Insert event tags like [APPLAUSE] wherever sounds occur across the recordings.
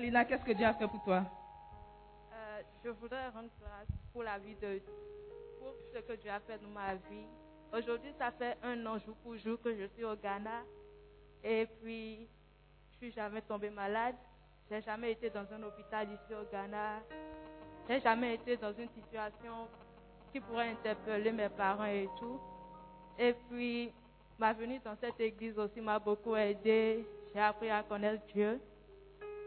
Merlina, qu'est-ce que Dieu a fait pour toi? Euh, je voudrais rendre grâce pour la vie de pour ce que Dieu a fait dans ma vie. Aujourd'hui, ça fait un an jour pour jour que je suis au Ghana. Et puis, je suis jamais tombée malade. J'ai jamais été dans un hôpital ici au Ghana. J'ai jamais été dans une situation qui pourrait interpeller mes parents et tout. Et puis, ma venue dans cette église aussi m'a beaucoup aidé. J'ai appris à connaître Dieu.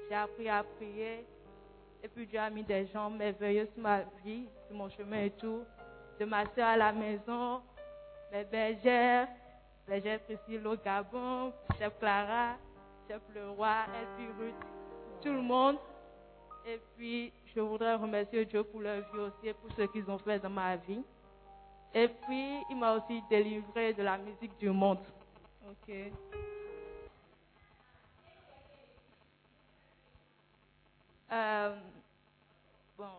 J'ai appris à prier. Et puis Dieu a mis des gens merveilleux sur ma vie, sur mon chemin et tout. De ma soeur à la maison, les bergères, bergère Priscille au Gabon, chef Clara, chef Leroy, et puis Ruth, tout le monde. Et puis je voudrais remercier Dieu pour leur vie aussi et pour ce qu'ils ont fait dans ma vie. Et puis il m'a aussi délivré de la musique du monde. Ok. Euh, bon,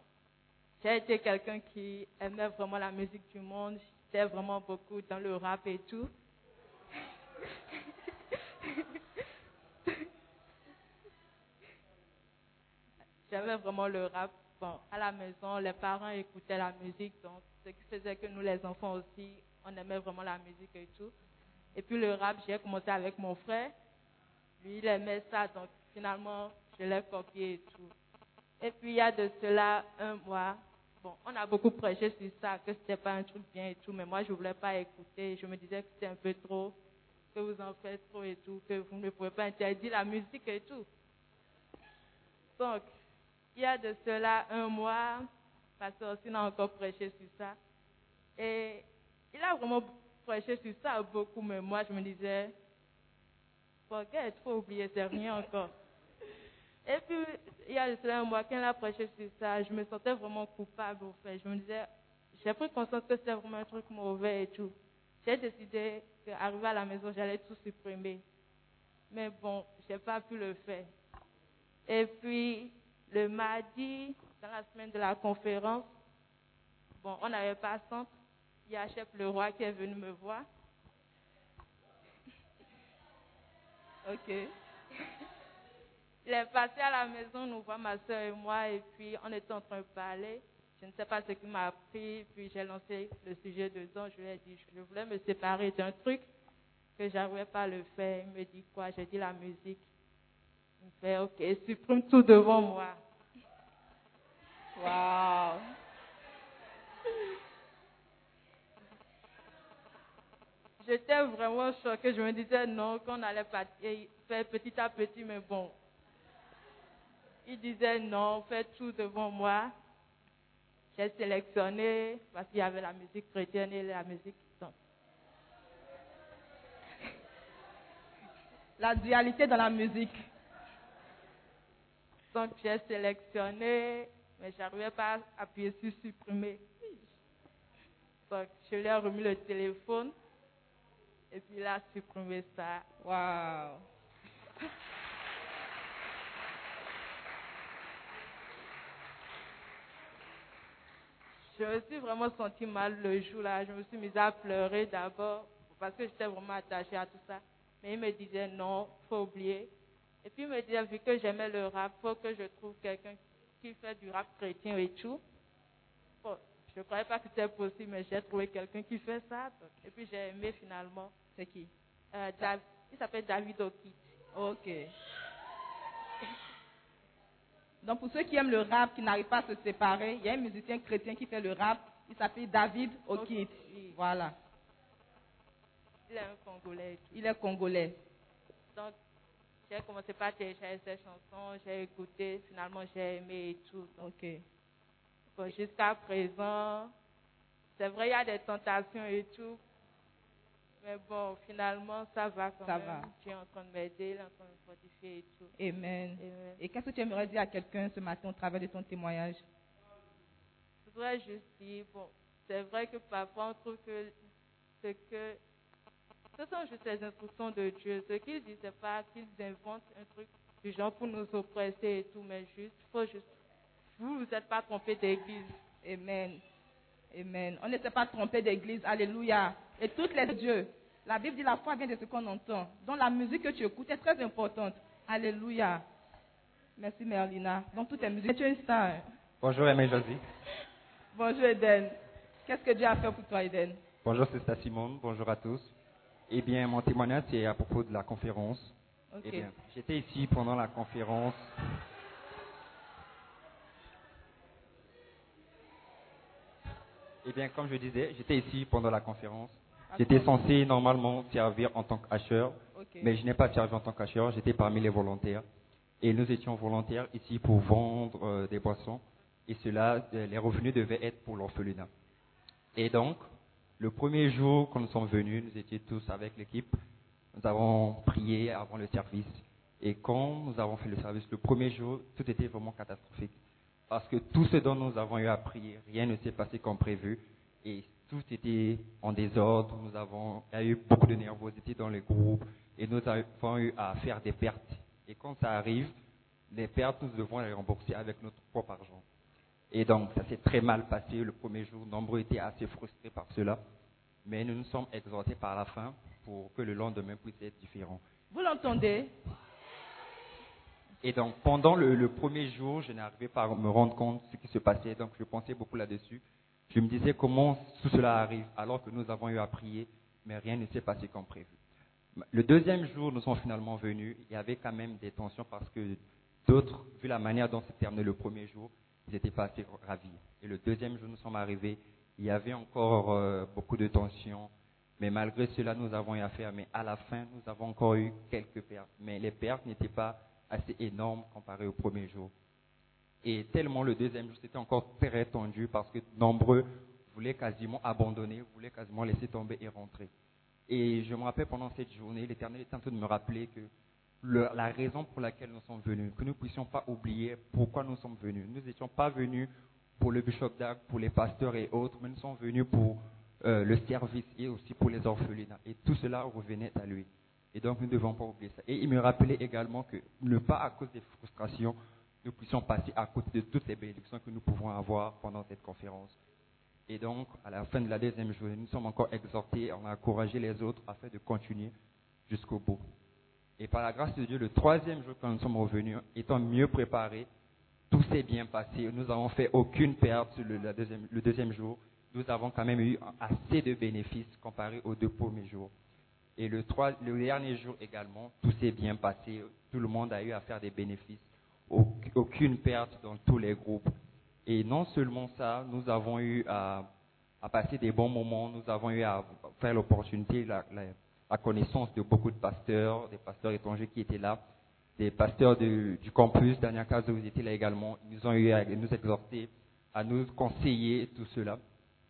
j'ai été quelqu'un qui aimait vraiment la musique du monde. J'étais vraiment beaucoup dans le rap et tout. [LAUGHS] J'aimais vraiment le rap. Bon, à la maison, les parents écoutaient la musique, donc ce qui faisait que nous, les enfants aussi, on aimait vraiment la musique et tout. Et puis le rap, j'ai commencé avec mon frère. Lui, il aimait ça, donc finalement, je l'ai copié et tout. Et puis il y a de cela un mois, bon, on a beaucoup prêché sur ça, que c'était pas un truc bien et tout, mais moi je voulais pas écouter. Je me disais que c'était un peu trop, que vous en faites trop et tout, que vous ne pouvez pas interdire la musique et tout. Donc, il y a de cela un mois, Pasteur aussi a encore prêché sur ça. Et il a vraiment prêché sur ça beaucoup, mais moi je me disais, pourquoi trop oublié, c'est rien encore. Et puis, il y a de cela mois, quand il a prêché sur ça, je me sentais vraiment coupable au fait. Je me disais, j'ai pris conscience que c'était vraiment un truc mauvais et tout. J'ai décidé qu'arrivé à la maison, j'allais tout supprimer. Mais bon, j'ai pas pu le faire. Et puis, le mardi, dans la semaine de la conférence, bon, on n'avait pas centre. Il y a Chef Leroy qui est venu me voir. [LAUGHS] Ok. Il est passé à la maison, nous voir ma soeur et moi, et puis on était en train de parler. Je ne sais pas ce qu'il m'a appris, puis j'ai lancé le sujet dedans. Je lui ai dit, je voulais me séparer d'un truc que j'arrivais pas à le faire. Il me dit quoi? J'ai dit la musique. Il me fait, ok, supprime tout devant moi. Wow. J'étais vraiment choquée. Je me disais non, qu'on allait pas faire petit à petit, mais bon. Il disait non, fais tout devant moi. J'ai sélectionné parce qu'il y avait la musique chrétienne et la musique. La dualité dans la musique. donc j'ai sélectionné, mais je n'arrivais pas à appuyer sur supprimer. Donc je lui ai remis le téléphone et puis il a supprimé ça. Wow. Je me suis vraiment senti mal le jour-là. Je me suis mise à pleurer d'abord parce que j'étais vraiment attachée à tout ça. Mais il me disait non, faut oublier. Et puis il me disait, vu que j'aimais le rap, faut que je trouve quelqu'un qui fait du rap chrétien et tout. Bon, je ne croyais pas que c'était possible, mais j'ai trouvé quelqu'un qui fait ça. Et puis j'ai aimé finalement. C'est qui? Euh, il s'appelle David Okit. Ok. Donc, pour ceux qui aiment le rap, qui n'arrivent pas à se séparer, il y a un musicien chrétien qui fait le rap. Il s'appelle David Okit. Oui. Voilà. Il est un Congolais. Il est congolais. Donc, j'ai commencé par télécharger ses chansons, j'ai écouté, finalement j'ai aimé et tout. Donc, Ok. bon, jusqu'à présent, c'est vrai, il y a des tentations et tout. Mais bon, finalement, ça va quand Ça même. va. Dieu est en train de m'aider, en train de me fortifier et tout. Amen. Amen. Et qu'est-ce que tu aimerais dire à quelqu'un ce matin au travers de ton témoignage? Je voudrais juste dire, bon, c'est vrai que parfois on trouve que ce que. Ce sont juste les instructions de Dieu. Ce qu'il dit, c'est pas qu'ils inventent un truc du genre pour nous oppresser et tout, mais juste, faut juste. Vous, vous n'êtes pas trompé d'église. Amen. Amen. On ne s'est pas trompé d'église. Alléluia. Et toutes les dieux. La Bible dit la foi vient de ce qu'on entend. Donc la musique que tu écoutes est très importante. Alléluia. Merci Merlina. Donc toutes tes musiques. Tu es une star. Bonjour Aimé Josie. Bonjour Eden. Qu'est-ce que Dieu a fait pour toi Eden? Bonjour Sister Simone. Bonjour à tous. Eh bien, mon témoignage c'est à propos de la conférence. Ok. Eh bien, j'étais ici pendant la conférence. Eh bien, comme je disais, j'étais ici pendant la conférence. J'étais censé normalement servir en tant qu'acheteur, Ok. mais je n'ai pas servi en tant qu'acheteur, j'étais parmi les volontaires. Et nous étions volontaires ici pour vendre euh, des boissons. Et cela, euh, les revenus devaient être pour l'orphelinat. Et donc, le premier jour quand nous sommes venus, nous étions tous avec l'équipe. Nous avons prié avant le service. Et quand nous avons fait le service, le premier jour, tout était vraiment catastrophique. Parce que tout ce dont nous avons eu à prier, rien ne s'est passé comme prévu. Et tout était en désordre. Nous avons, il y a eu beaucoup de nervosité dans les groupes. Et nous avons eu à faire des pertes. Et quand ça arrive, les pertes, nous devons les rembourser avec notre propre argent. Et donc, ça s'est très mal passé le premier jour. Nombreux étaient assez frustrés par cela. Mais nous nous sommes exhortés par la fin pour que le lendemain puisse être différent. Vous l'entendez? Et donc, pendant le, premier jour, je n'arrivais pas à me rendre compte de ce qui se passait. Donc, je pensais beaucoup là-dessus. Je me disais comment tout cela arrive alors que nous avons eu à prier, mais rien ne s'est passé comme prévu. Le deuxième jour, nous sommes finalement venus. Il y avait quand même des tensions parce que d'autres, vu la manière dont s'est terminé le premier jour, ils n'étaient pas assez ravis. Et le deuxième jour, nous sommes arrivés. Il y avait encore euh, beaucoup de tensions. Mais malgré cela, nous avons eu à faire. Mais à la fin, nous avons encore eu quelques pertes. Mais les pertes n'étaient pas assez énormes comparées au premier jour. Et tellement le deuxième jour, c'était encore très tendu parce que nombreux voulaient quasiment abandonner, voulaient quasiment laisser tomber et rentrer. Et je me rappelle pendant cette journée, l'Éternel était en train de me rappeler que la raison pour laquelle nous sommes venus, que nous ne puissions pas oublier pourquoi nous sommes venus. Nous n'étions pas venus pour le bishop d'Arc, pour les pasteurs et autres, mais nous sommes venus pour euh, le service et aussi pour les orphelinats. Et tout cela revenait à lui. Et donc nous ne devons pas oublier ça. Et il me rappelait également que ne pas à cause des frustrations, nous puissions passer à côté de toutes les bénédictions que nous pouvons avoir pendant cette conférence. Et donc, à la fin de la deuxième journée, nous sommes encore exhortés, on a encouragé les autres afin de continuer jusqu'au bout. Et par la grâce de Dieu, le troisième jour quand nous sommes revenus, étant mieux préparés, tout s'est bien passé. Nous n'avons fait aucune perte deuxième, le deuxième jour. Nous avons quand même eu assez de bénéfices comparé aux deux premiers jours. Et le, dernier jour également, tout s'est bien passé. Tout le monde a eu à faire des bénéfices. Auc- Aucune perte dans tous les groupes. Et non seulement ça, nous avons eu à, passer des bons moments. Nous avons eu à faire l'opportunité, la, connaissance de beaucoup de pasteurs, des pasteurs étrangers qui étaient là, des pasteurs du campus. Dernière case, vous étiez là également. Ils nous ont eu à nous exhorter, à nous conseiller, tout cela.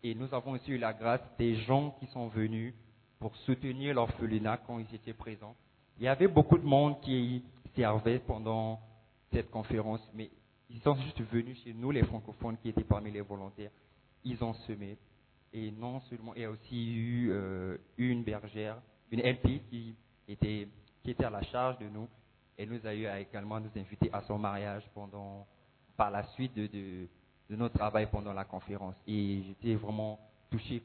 Et nous avons aussi eu la grâce des gens qui sont venus pour soutenir l'orphelinat quand ils étaient présents. Il y avait beaucoup de monde qui servait pendant cette conférence, mais ils sont juste venus chez nous, les francophones qui étaient parmi les volontaires. Ils ont semé. Et non seulement, il y a aussi eu euh, une bergère, une LP qui était, qui était à la charge de nous et nous a eu à également nous inviter à son mariage pendant, par la suite de, de, de notre travail pendant la conférence. Et j'étais vraiment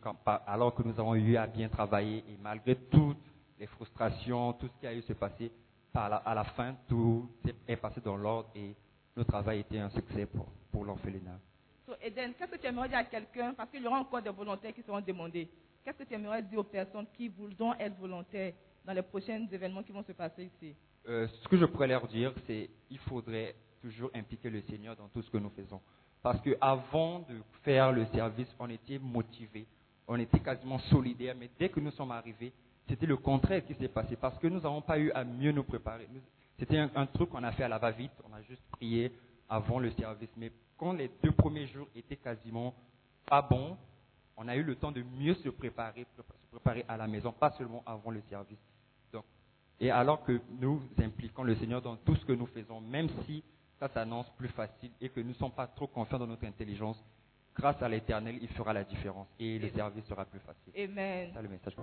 quand- alors que nous avons eu à bien travailler et malgré toutes les frustrations, tout ce qui a eu se passer, par la- à la fin, tout est passé dans l'ordre et notre travail était un succès pour, pour l'orphelinat. So, Eden, qu'est-ce que tu aimerais dire à quelqu'un Parce qu'il y aura encore des volontaires qui seront demandés. Qu'est-ce que tu aimerais dire aux personnes qui voudront être volontaires dans les prochains événements qui vont se passer ici? Euh, ce que je pourrais leur dire, c'est il faudrait toujours impliquer le Seigneur dans tout ce que nous faisons. Parce que avant de faire le service, on était motivés, on était quasiment solidaires, mais dès que nous sommes arrivés, c'était le contraire qui s'est passé parce que nous n'avons pas eu à mieux nous préparer. C'était un, truc qu'on a fait à la va-vite, on a juste prié avant le service. Mais quand les deux premiers jours étaient quasiment pas bons, on a eu le temps de mieux se préparer, prépa- se préparer à la maison, pas seulement avant le service. Donc, et alors que nous impliquons le Seigneur dans tout ce que nous faisons, même si ça s'annonce plus facile et que nous ne sommes pas trop confiants dans notre intelligence, grâce à l'Éternel, il fera la différence et le service sera plus facile. Amen. C'est le message.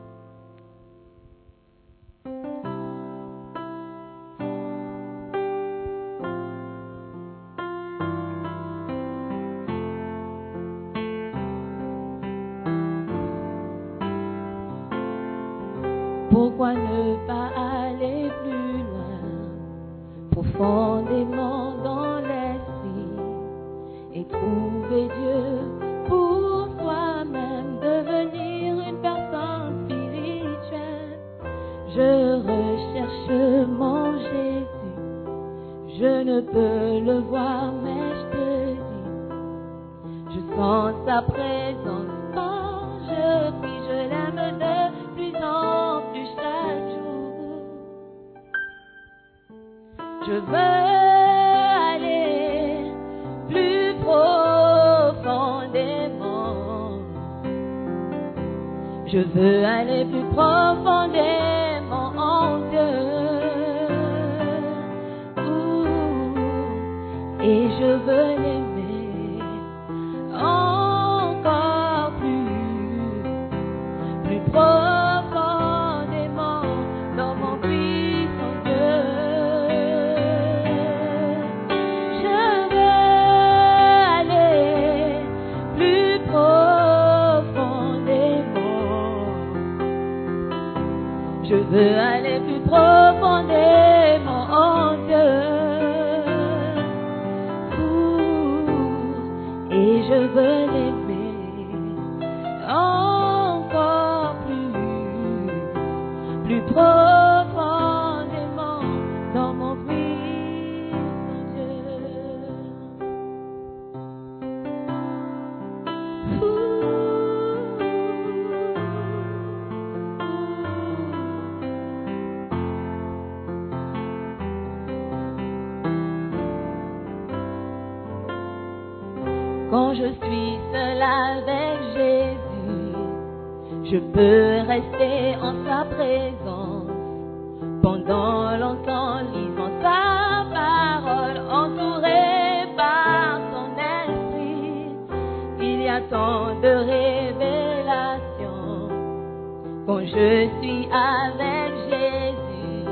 Quand je suis seule avec Jésus, je peux rester en sa présence pendant longtemps, lisant sa parole, entourée par son esprit. Il y a tant de révélations quand je suis avec Jésus.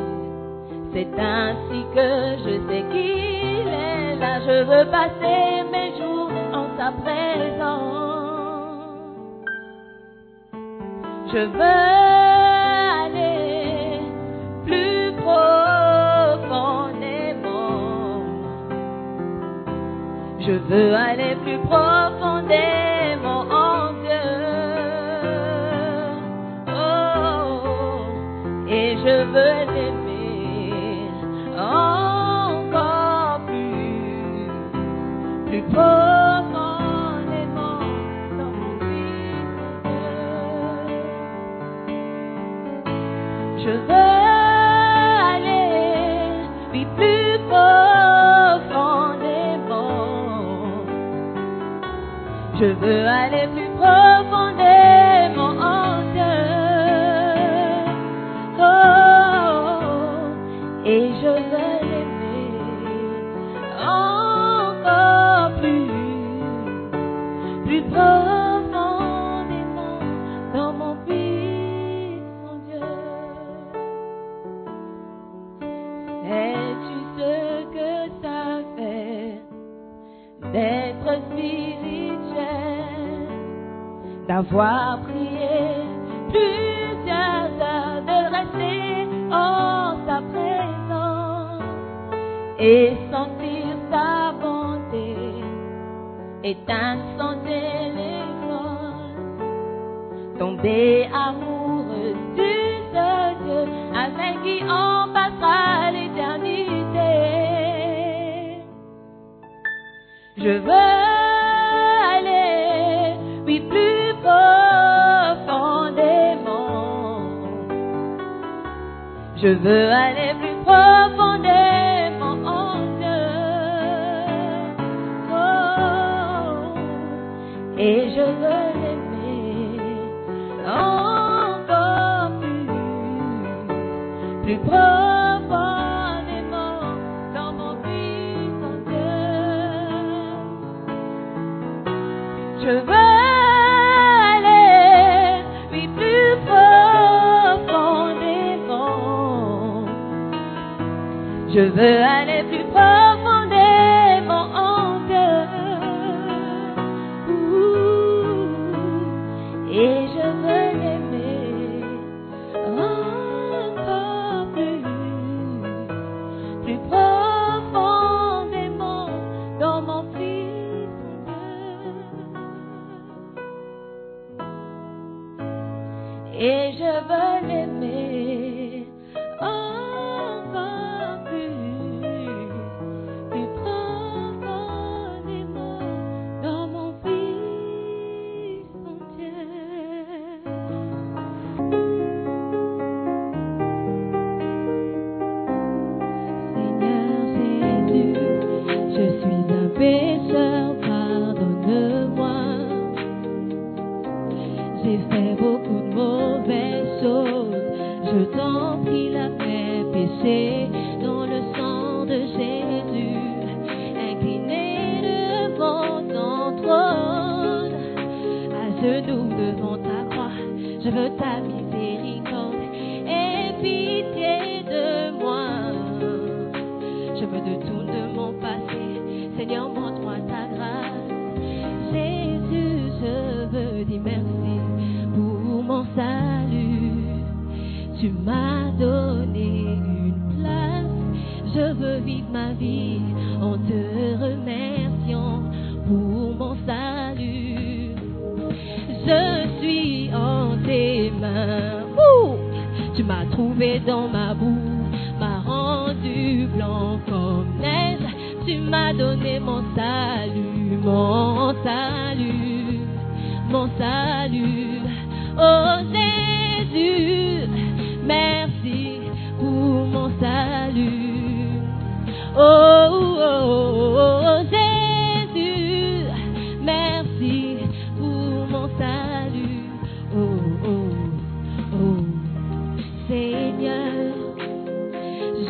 C'est ainsi que je sais qu'il est là. Je veux passer Je veux aller plus profondément. Je veux aller plus profondément veux aller t'avoir prié plusieurs heures de rester en ta présence et sentir ta bonté éteindre son téléphone, tomber amoureux du seul Dieu avec qui on passera l'éternité. Je veux Je veux aller plus profondément en Dieu. Oh, et je veux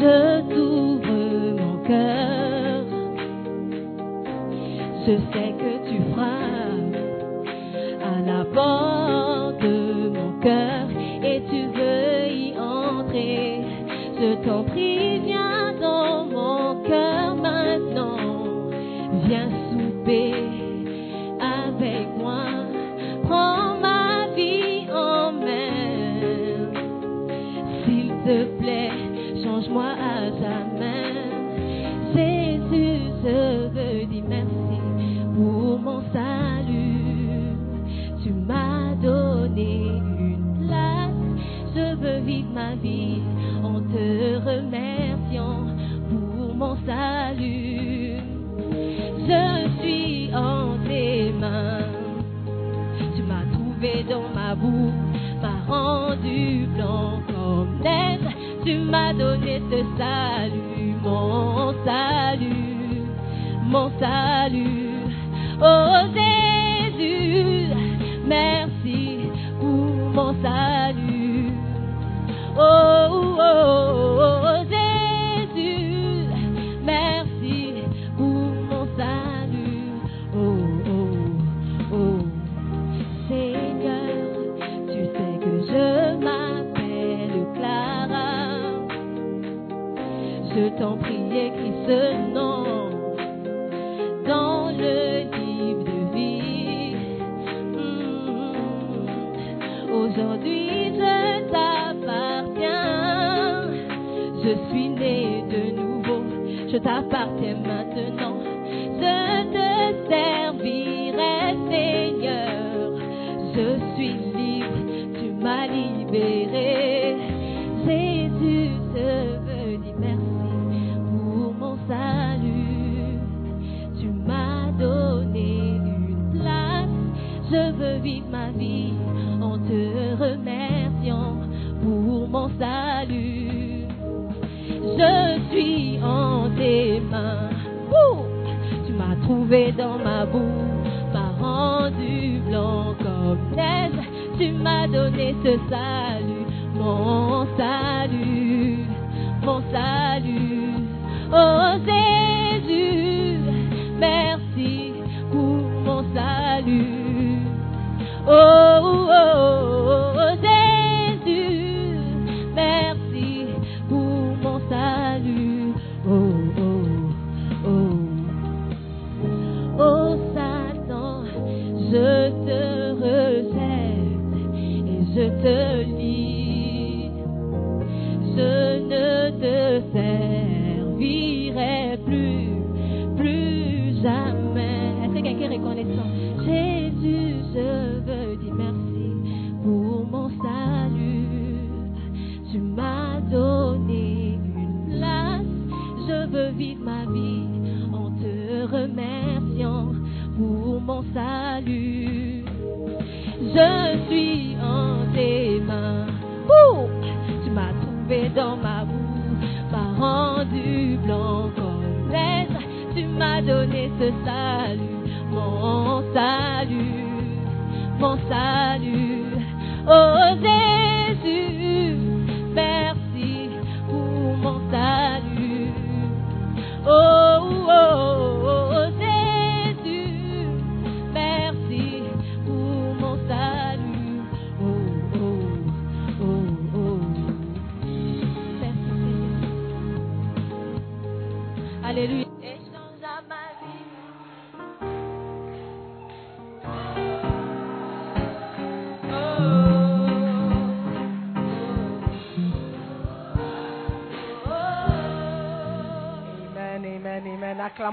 could. vous m'a rendu blanc comme neige. Tu m'as donné ce salut.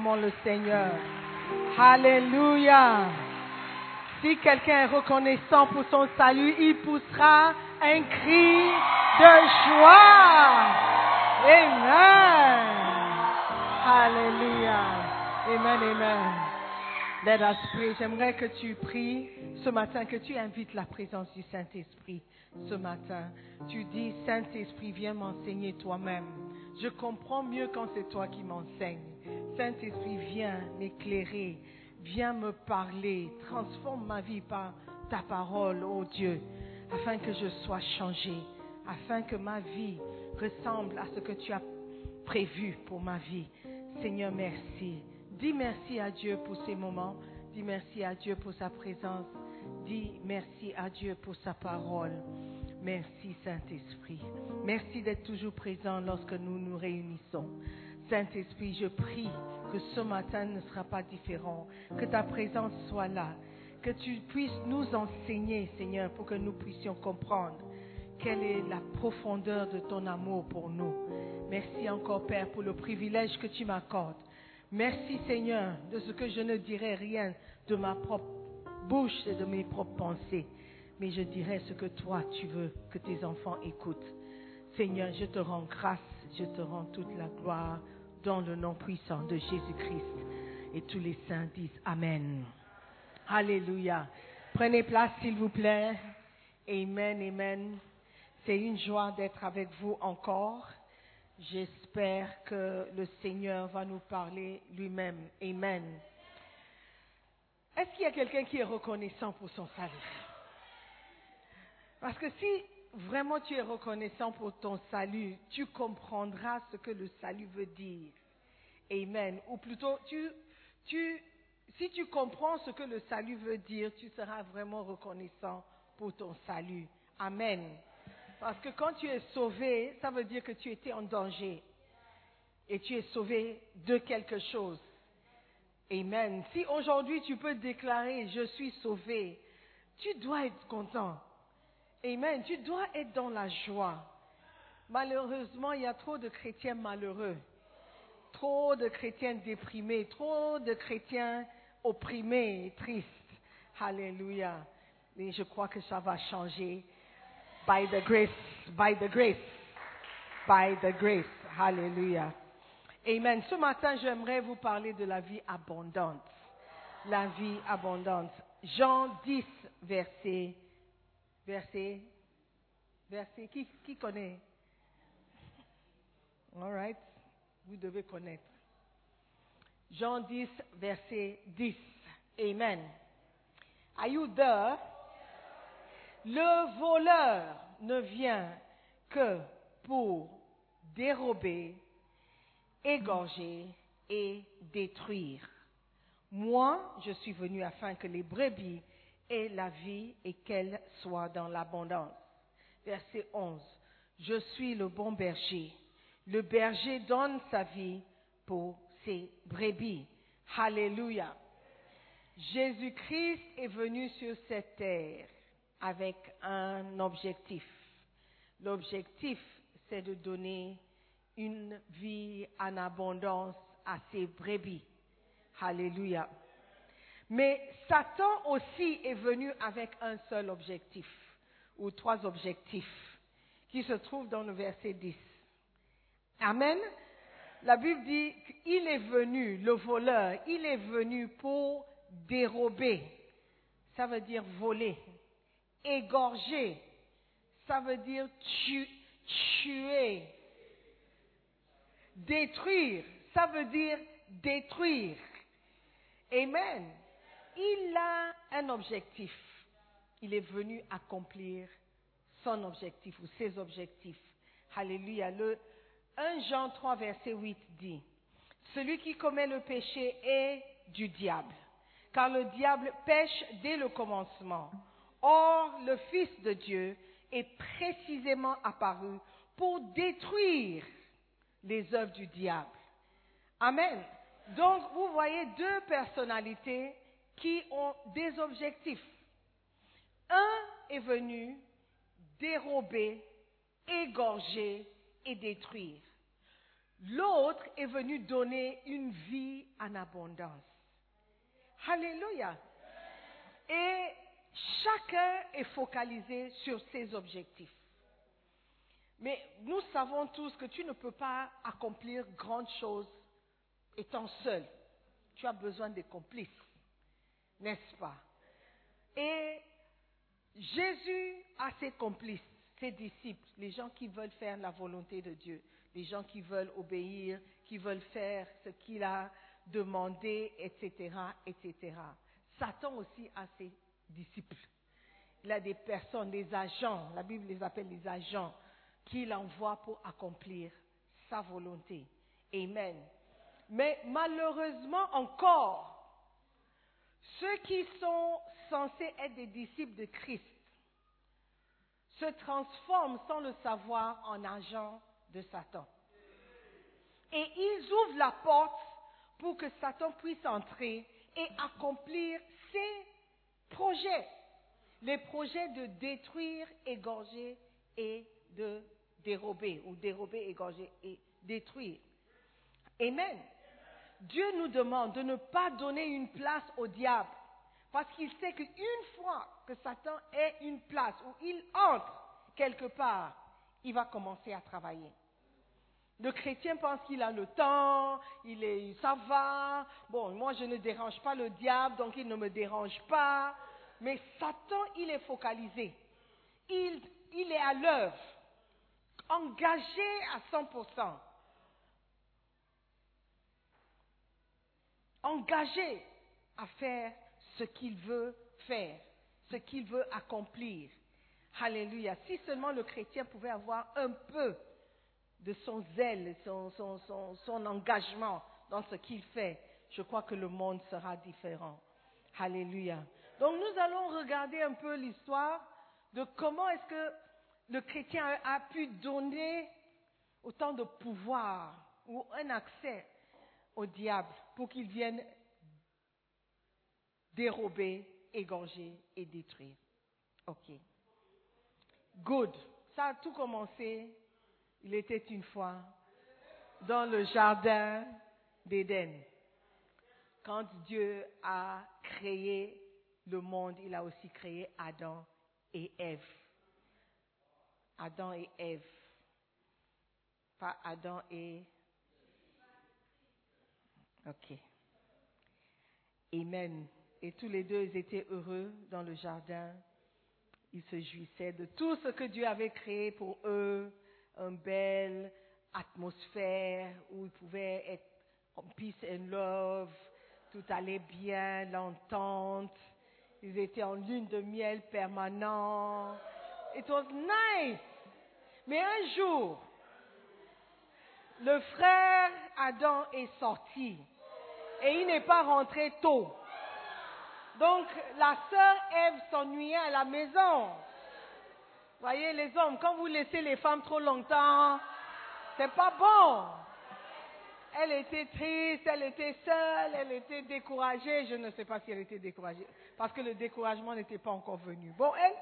Le Seigneur. Alléluia. Si quelqu'un est reconnaissant pour son salut, il poussera un cri de joie. Amen. Alléluia. Amen, amen. Let. J'aimerais que tu pries ce matin, que tu invites la présence du Saint-Esprit ce matin. Tu dis, Saint-Esprit, viens m'enseigner toi-même. Je comprends mieux quand c'est toi qui m'enseignes. Saint-Esprit, viens m'éclairer, viens me parler, transforme ma vie par ta parole, ô Dieu, afin que je sois changé, afin que ma vie ressemble à ce que tu as prévu pour ma vie. Seigneur, merci. Dis merci à Dieu pour ces moments. Dis merci à Dieu pour sa présence. Dis merci à Dieu pour sa parole. Merci Saint-Esprit. Merci d'être toujours présent lorsque nous nous réunissons. Saint-Esprit, je prie que ce matin ne sera pas différent, que ta présence soit là, que tu puisses nous enseigner, Seigneur, pour que nous puissions comprendre quelle est la profondeur de ton amour pour nous. Merci encore, Père, pour le privilège que tu m'accordes. Merci, Seigneur, de ce que je ne dirai rien de ma propre bouche et de mes propres pensées, mais je dirai ce que toi, tu veux que tes enfants écoutent. Seigneur, je te rends grâce, je te rends toute la gloire dans le nom puissant de Jésus-Christ. Et tous les saints disent Amen. Alléluia. Prenez place, s'il vous plaît. Amen, amen. C'est une joie d'être avec vous encore. J'espère que le Seigneur va nous parler lui-même. Amen. Est-ce qu'il y a quelqu'un qui est reconnaissant pour son salut? Parce que si vraiment tu es reconnaissant pour ton salut, tu comprendras ce que le salut veut dire. Amen. Ou plutôt, tu, si tu comprends ce que le salut veut dire, tu seras vraiment reconnaissant pour ton salut. Amen. Parce que quand tu es sauvé, ça veut dire que tu étais en danger. Et tu es sauvé de quelque chose. Amen. Si aujourd'hui tu peux déclarer je suis sauvé, tu dois être content. Amen. Tu dois être dans la joie. Malheureusement, il y a trop de chrétiens malheureux, trop de chrétiens déprimés, trop de chrétiens opprimés tristes. Alléluia. Et je crois que ça va changer. By the grace, by the grace, by the grace. Alléluia. Amen. Ce matin, j'aimerais vous parler de la vie abondante. La vie abondante. Jean 10, verset, verset, verset, qui, qui connaît? All right. Vous devez connaître. Jean 10, verset 10. Amen. Are you there? Le voleur ne vient que pour dérober, égorger et détruire. Moi, je suis venu afin que les brebis aient la vie et qu'elles soient dans l'abondance. Verset 11. Je suis le bon berger. Le berger donne sa vie pour ses brebis. Alléluia. Jésus-Christ est venu sur cette terre avec un objectif. L'objectif, c'est de donner une vie en abondance à ses brebis. Alléluia. Mais Satan aussi est venu avec un seul objectif, ou trois objectifs, qui se trouvent dans le verset 10. Amen. La Bible dit qu'il est venu, le voleur, il est venu pour dérober. Ça veut dire voler. Égorger. Ça veut dire tu- tuer. Détruire. Ça veut dire détruire. Amen. Il a un objectif. Il est venu accomplir son objectif ou ses objectifs. Alléluia. Le 1 Jean 3, verset 8 dit, Celui qui commet le péché est du diable, car le diable pêche dès le commencement. Or, le Fils de Dieu est précisément apparu pour détruire les œuvres du diable. Amen. Donc, vous voyez deux personnalités qui ont des objectifs. Un est venu dérober, égorger et détruire. L'autre est venu donner une vie en abondance. Alléluia. Et chacun est focalisé sur ses objectifs. Mais nous savons tous que tu ne peux pas accomplir grandes choses étant seul. Tu as besoin de complices, n'est-ce pas? Et Jésus a ses complices, ses disciples, les gens qui veulent faire la volonté de Dieu, les gens qui veulent obéir, qui veulent faire ce qu'il a demandé, etc., etc. Satan aussi a ses disciples. Il a des personnes, des agents, la Bible les appelle les agents, qu'il envoie pour accomplir sa volonté. Amen. Mais malheureusement encore, ceux qui sont censés être des disciples de Christ se transforment sans le savoir en agents de Satan. Et ils ouvrent la porte pour que Satan puisse entrer et accomplir ses projets. Les projets de détruire, égorger et de dérober, ou dérober, égorger et détruire. Amen. Dieu nous demande de ne pas donner une place au diable, parce qu'il sait qu'une fois que Satan ait une place où il entre quelque part, il va commencer à travailler. Le chrétien pense qu'il a le temps, il est, ça va. Bon, moi je ne dérange pas le diable, donc il ne me dérange pas. Mais Satan, il est focalisé. Il, il est à l'œuvre, engagé à 100%. Engagé à faire ce qu'il veut faire, ce qu'il veut accomplir. Alléluia. Si seulement le chrétien pouvait avoir un peu de son zèle, son, son, engagement dans ce qu'il fait, je crois que le monde sera différent. Alléluia. Donc nous allons regarder un peu l'histoire de comment est-ce que le chrétien a pu donner autant de pouvoir ou un accès au diable pour qu'il vienne dérober, égorger et détruire. Ok. Good. Ça a tout commencé, il était une fois, dans le jardin d'Éden. Quand Dieu a créé le monde, il a aussi créé Adam et Ève. Adam et Ève. Pas Adam et... Ok. Amen. Et tous les deux, ils étaient heureux dans le jardin. Ils se jouissaient de tout ce que Dieu avait créé pour eux. Une belle atmosphère où ils pouvaient être en peace and love. Tout allait bien, l'entente. Ils étaient en lune de miel permanent. It was nice. Mais un jour, le frère Adam est sorti et il n'est pas rentré tôt. Donc la sœur Ève s'ennuyait à la maison. Voyez les hommes, quand vous laissez les femmes trop longtemps, c'est pas bon. Elle était triste, elle était seule, elle était découragée. Je ne sais pas si elle était découragée, parce que le découragement n'était pas encore venu. Bon, elle,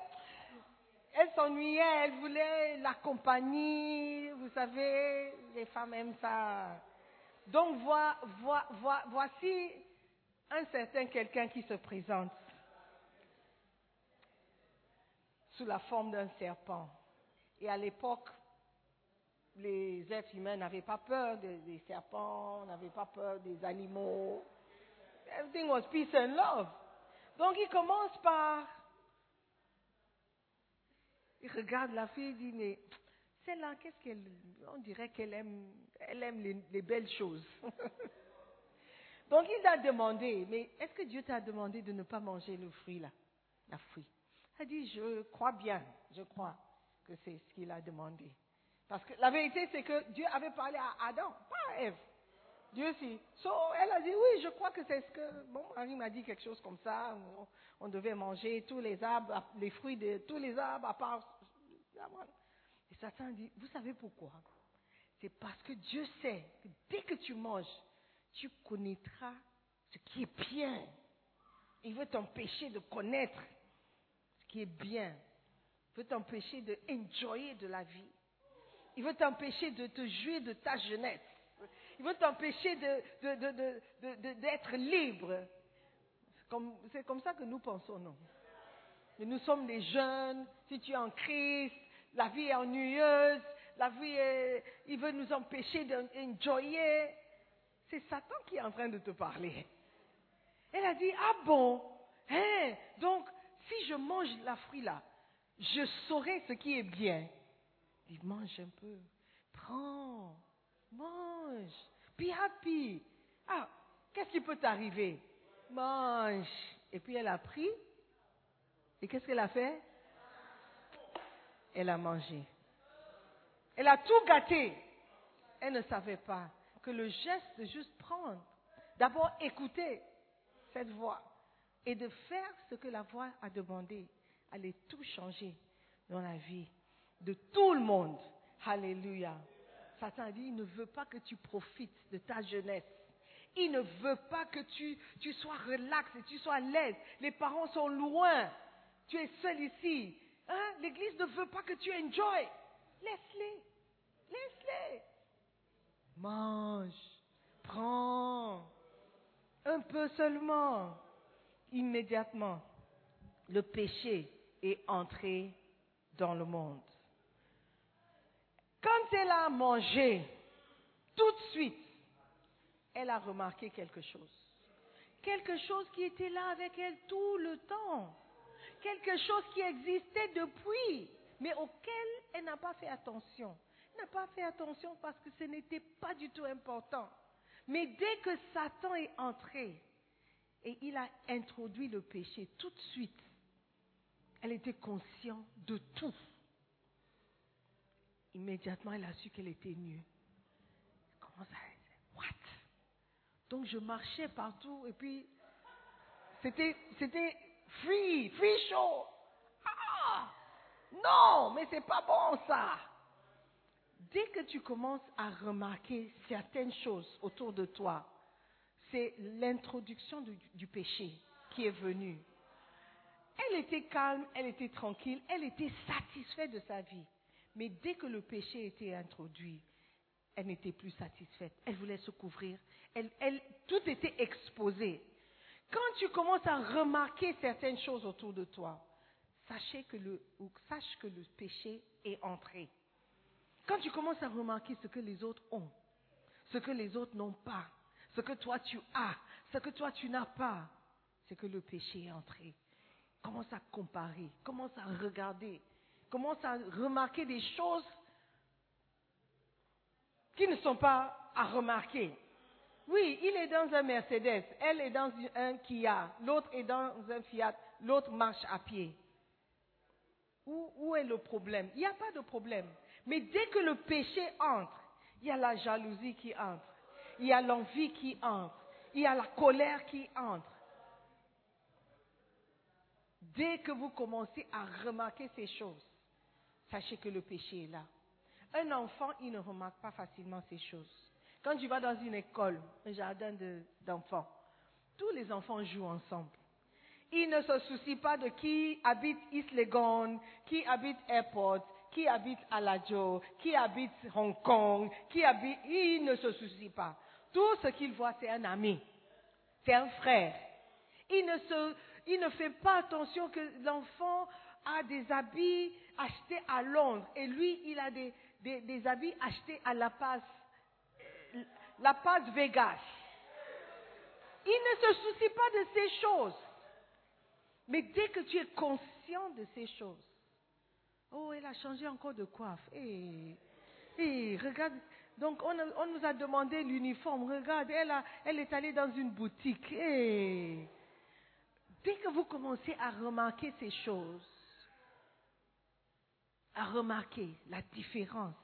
elle s'ennuyait, elle voulait la compagnie. Vous savez, les femmes aiment ça. Donc, voici un certain quelqu'un qui se présente sous la forme d'un serpent. Et à l'époque, les êtres humains n'avaient pas peur des, serpents, n'avaient pas peur des animaux. Everything was peace and love. Donc il commence par... Il regarde la fille et dit, mais celle-là, qu'est-ce qu'elle... On dirait qu'elle aime, elle aime les belles choses. [LAUGHS] Donc il a demandé, mais est-ce que Dieu t'a demandé de ne pas manger le fruit là? La fruit. Elle dit, je crois bien, je crois que c'est ce qu'il a demandé. Parce que la vérité, c'est que Dieu avait parlé à Adam, pas à Ève. Dieu si. Elle a dit, oui, je crois que c'est ce que... Bon, Marie m'a dit quelque chose comme ça. On, devait manger tous les arbres, les fruits de tous les arbres, à part... Et Satan dit, vous savez pourquoi? C'est parce que Dieu sait que dès que tu manges, tu connaîtras ce qui est bien. Il veut t'empêcher de connaître ce qui est bien. Il veut t'empêcher de enjoyer de la vie. Il veut t'empêcher de te jouer de ta jeunesse. Il veut t'empêcher d'être libre. C'est comme, ça que nous pensons, non? Mais nous sommes des jeunes. Si tu es en Christ, la vie est ennuyeuse. La vie est, il veut nous empêcher d'enjoyer c'est Satan qui est en train de te parler. Elle a dit, ah bon, hein, donc si je mange la fruit là, je saurai ce qui est bien. Il mange un peu, prends, mange, be happy. Ah, qu'est-ce qui peut t'arriver? Mange. Et puis elle a pris, et qu'est-ce qu'elle a fait? Elle a mangé. Elle a tout gâté. Elle ne savait pas que le geste de juste prendre, d'abord écouter cette voix et de faire ce que la voix a demandé, allait tout changer dans la vie de tout le monde. Alléluia. Satan dit, il ne veut pas que tu profites de ta jeunesse. Il ne veut pas que tu, tu sois relax et tu sois à l'aise. Les parents sont loin. Tu es seul ici. Hein? L'église ne veut pas que tu enjoy. Laisse-les. Laisse-les mange, prends, un peu seulement. Immédiatement, le péché est entré dans le monde. Quand elle a mangé, tout de suite, elle a remarqué quelque chose. Quelque chose qui était là avec elle tout le temps. Quelque chose qui existait depuis, mais auquel elle n'a pas fait attention n'a pas fait attention parce que ce n'était pas du tout important. Mais dès que Satan est entré et il a introduit le péché, tout de suite, elle était consciente de tout. Immédiatement, elle a su qu'elle était nue. Comment ça What? Donc je marchais partout et puis c'était free, free show. Ah Non, mais c'est pas bon ça dès que tu commences à remarquer certaines choses autour de toi, c'est l'introduction du, péché qui est venue. Elle était calme, elle était tranquille, elle était satisfaite de sa vie. Mais dès que le péché était introduit, elle n'était plus satisfaite. Elle voulait se couvrir. Elle, elle- tout était exposé. Quand tu commences à remarquer certaines choses autour de toi, sachez que le, ou sache que le péché est entré. Quand tu commences à remarquer ce que les autres ont, ce que les autres n'ont pas, ce que toi tu as, ce que toi tu n'as pas, c'est que le péché est entré. Commence à comparer, commence à regarder, commence à remarquer des choses qui ne sont pas à remarquer. Oui, il est dans un Mercedes, elle est dans un Kia, l'autre est dans un Fiat, l'autre marche à pied. Où, où est le problème? Il n'y a pas de problème. Mais dès que le péché entre, il y a la jalousie qui entre, il y a l'envie qui entre, il y a la colère qui entre. Dès que vous commencez à remarquer ces choses, sachez que le péché est là. Un enfant, il ne remarque pas facilement ces choses. Quand tu vas dans une école, un jardin de- d'enfants, tous les enfants jouent ensemble. Ils ne se soucient pas de qui habite East Legon, qui habite Airport, qui habite Alajo, qui habite Hong Kong, qui habite... Ils ne se soucient pas. Tout ce qu'ils voient, c'est un ami, c'est un frère. Il ne, se, il ne fait pas attention que l'enfant a des habits achetés à Londres et lui, il a des habits achetés à La Paz, La Paz Vegas. Il ne se soucie pas de ces choses. Mais dès que tu es conscient de ces choses, oh, elle a changé encore de coiffe. Eh, eh, regarde, donc on, on nous a demandé l'uniforme. Regarde, elle, a- elle est allée dans une boutique. Eh. Dès que vous commencez à remarquer ces choses, à remarquer la différence,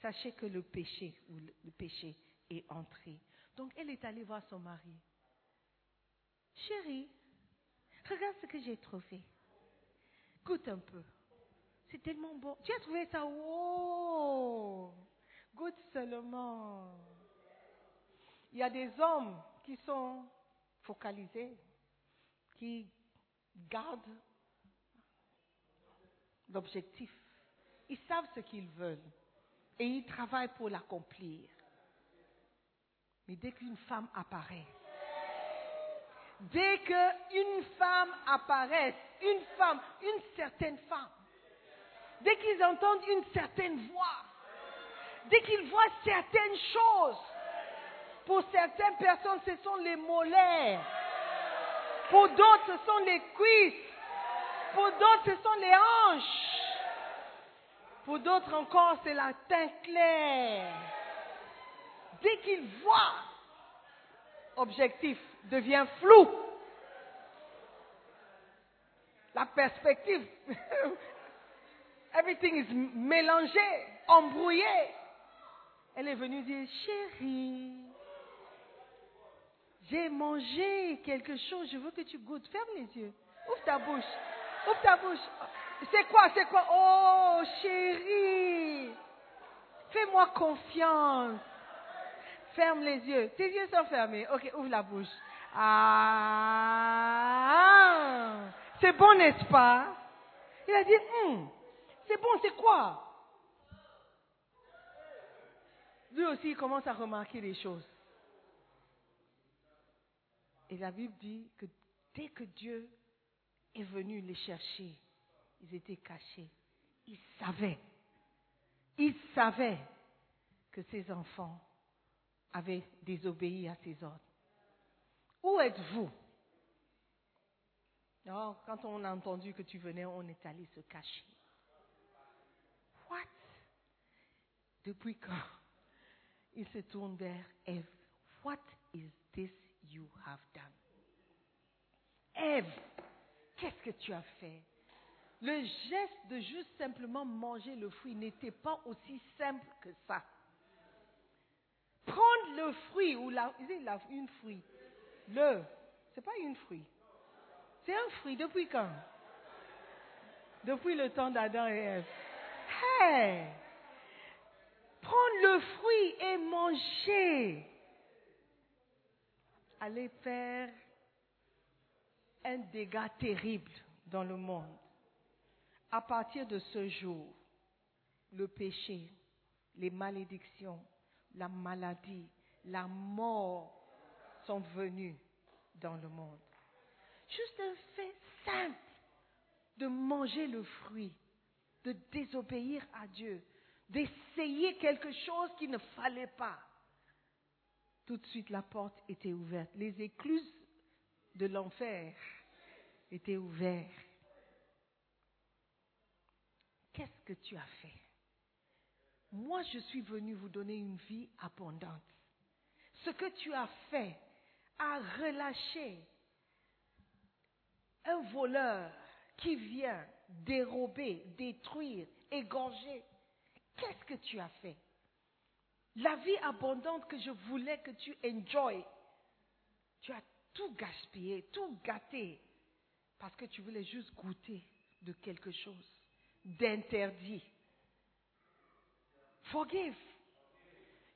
sachez que le péché le, péché est entré. Donc elle est allée voir son mari. Chérie, regarde ce que j'ai trouvé. Goûte un peu. C'est tellement bon. Tu as trouvé ça? Oh Goûte seulement. Il y a des hommes qui sont focalisés, qui gardent l'objectif. Ils savent ce qu'ils veulent et ils travaillent pour l'accomplir. Mais dès qu'une femme apparaît, dès qu'une femme apparaît, une femme, une certaine femme, dès qu'ils entendent une certaine voix, dès qu'ils voient certaines choses, pour certaines personnes, ce sont les mollets. Pour d'autres, ce sont les cuisses. Pour d'autres, ce sont les hanches. Pour d'autres encore, c'est la teinte claire. Dès qu'ils voient, objectif devient flou. La perspective, [LAUGHS] everything is mélangé, embrouillé. Elle est venue dire, chérie, j'ai mangé quelque chose, je veux que tu goûtes. Ferme les yeux. Ouvre ta bouche. Ouvre ta bouche. C'est quoi, c'est quoi? Oh, chérie. Fais-moi confiance. Ferme les yeux. Tes yeux sont fermés. Ok, ouvre la bouche. Ah, c'est bon, n'est-ce pas? Il a dit, Hum, c'est bon, c'est quoi? Lui aussi, il commence à remarquer les choses. Et la Bible dit que dès que Dieu est venu les chercher, ils étaient cachés. Ils savaient, ils savaient que ces enfants avaient désobéi à ses ordres. Où êtes-vous? Non, quand on a entendu que tu venais, on est allé se cacher. What? Depuis quand Il se tourne vers Ève? What is this you have done? Ève, qu'est-ce que tu as fait? Le geste de juste simplement manger le fruit n'était pas aussi simple que ça. Prendre le fruit ou la, la- une fruit, le, c'est pas une fruit. C'est un fruit depuis quand? Depuis le temps d'Adam et Ève. Hey! Prendre le fruit et manger. Allez faire un dégât terrible dans le monde. À partir de ce jour, le péché, les malédictions, la maladie, la mort sont venus dans le monde. Juste un fait simple de manger le fruit, de désobéir à Dieu, d'essayer quelque chose qu'il ne fallait pas. Tout de suite, la porte était ouverte. Les écluses de l'enfer étaient ouvertes. Qu'est-ce que tu as fait? Moi, je suis venu vous donner une vie abondante. Ce que tu as fait a relâché un voleur qui vient dérober, détruire, égorger. Qu'est-ce que tu as fait? La vie abondante que je voulais que tu enjoy, tu as tout gaspillé, tout gâté, parce que tu voulais juste goûter de quelque chose d'interdit. Forgive.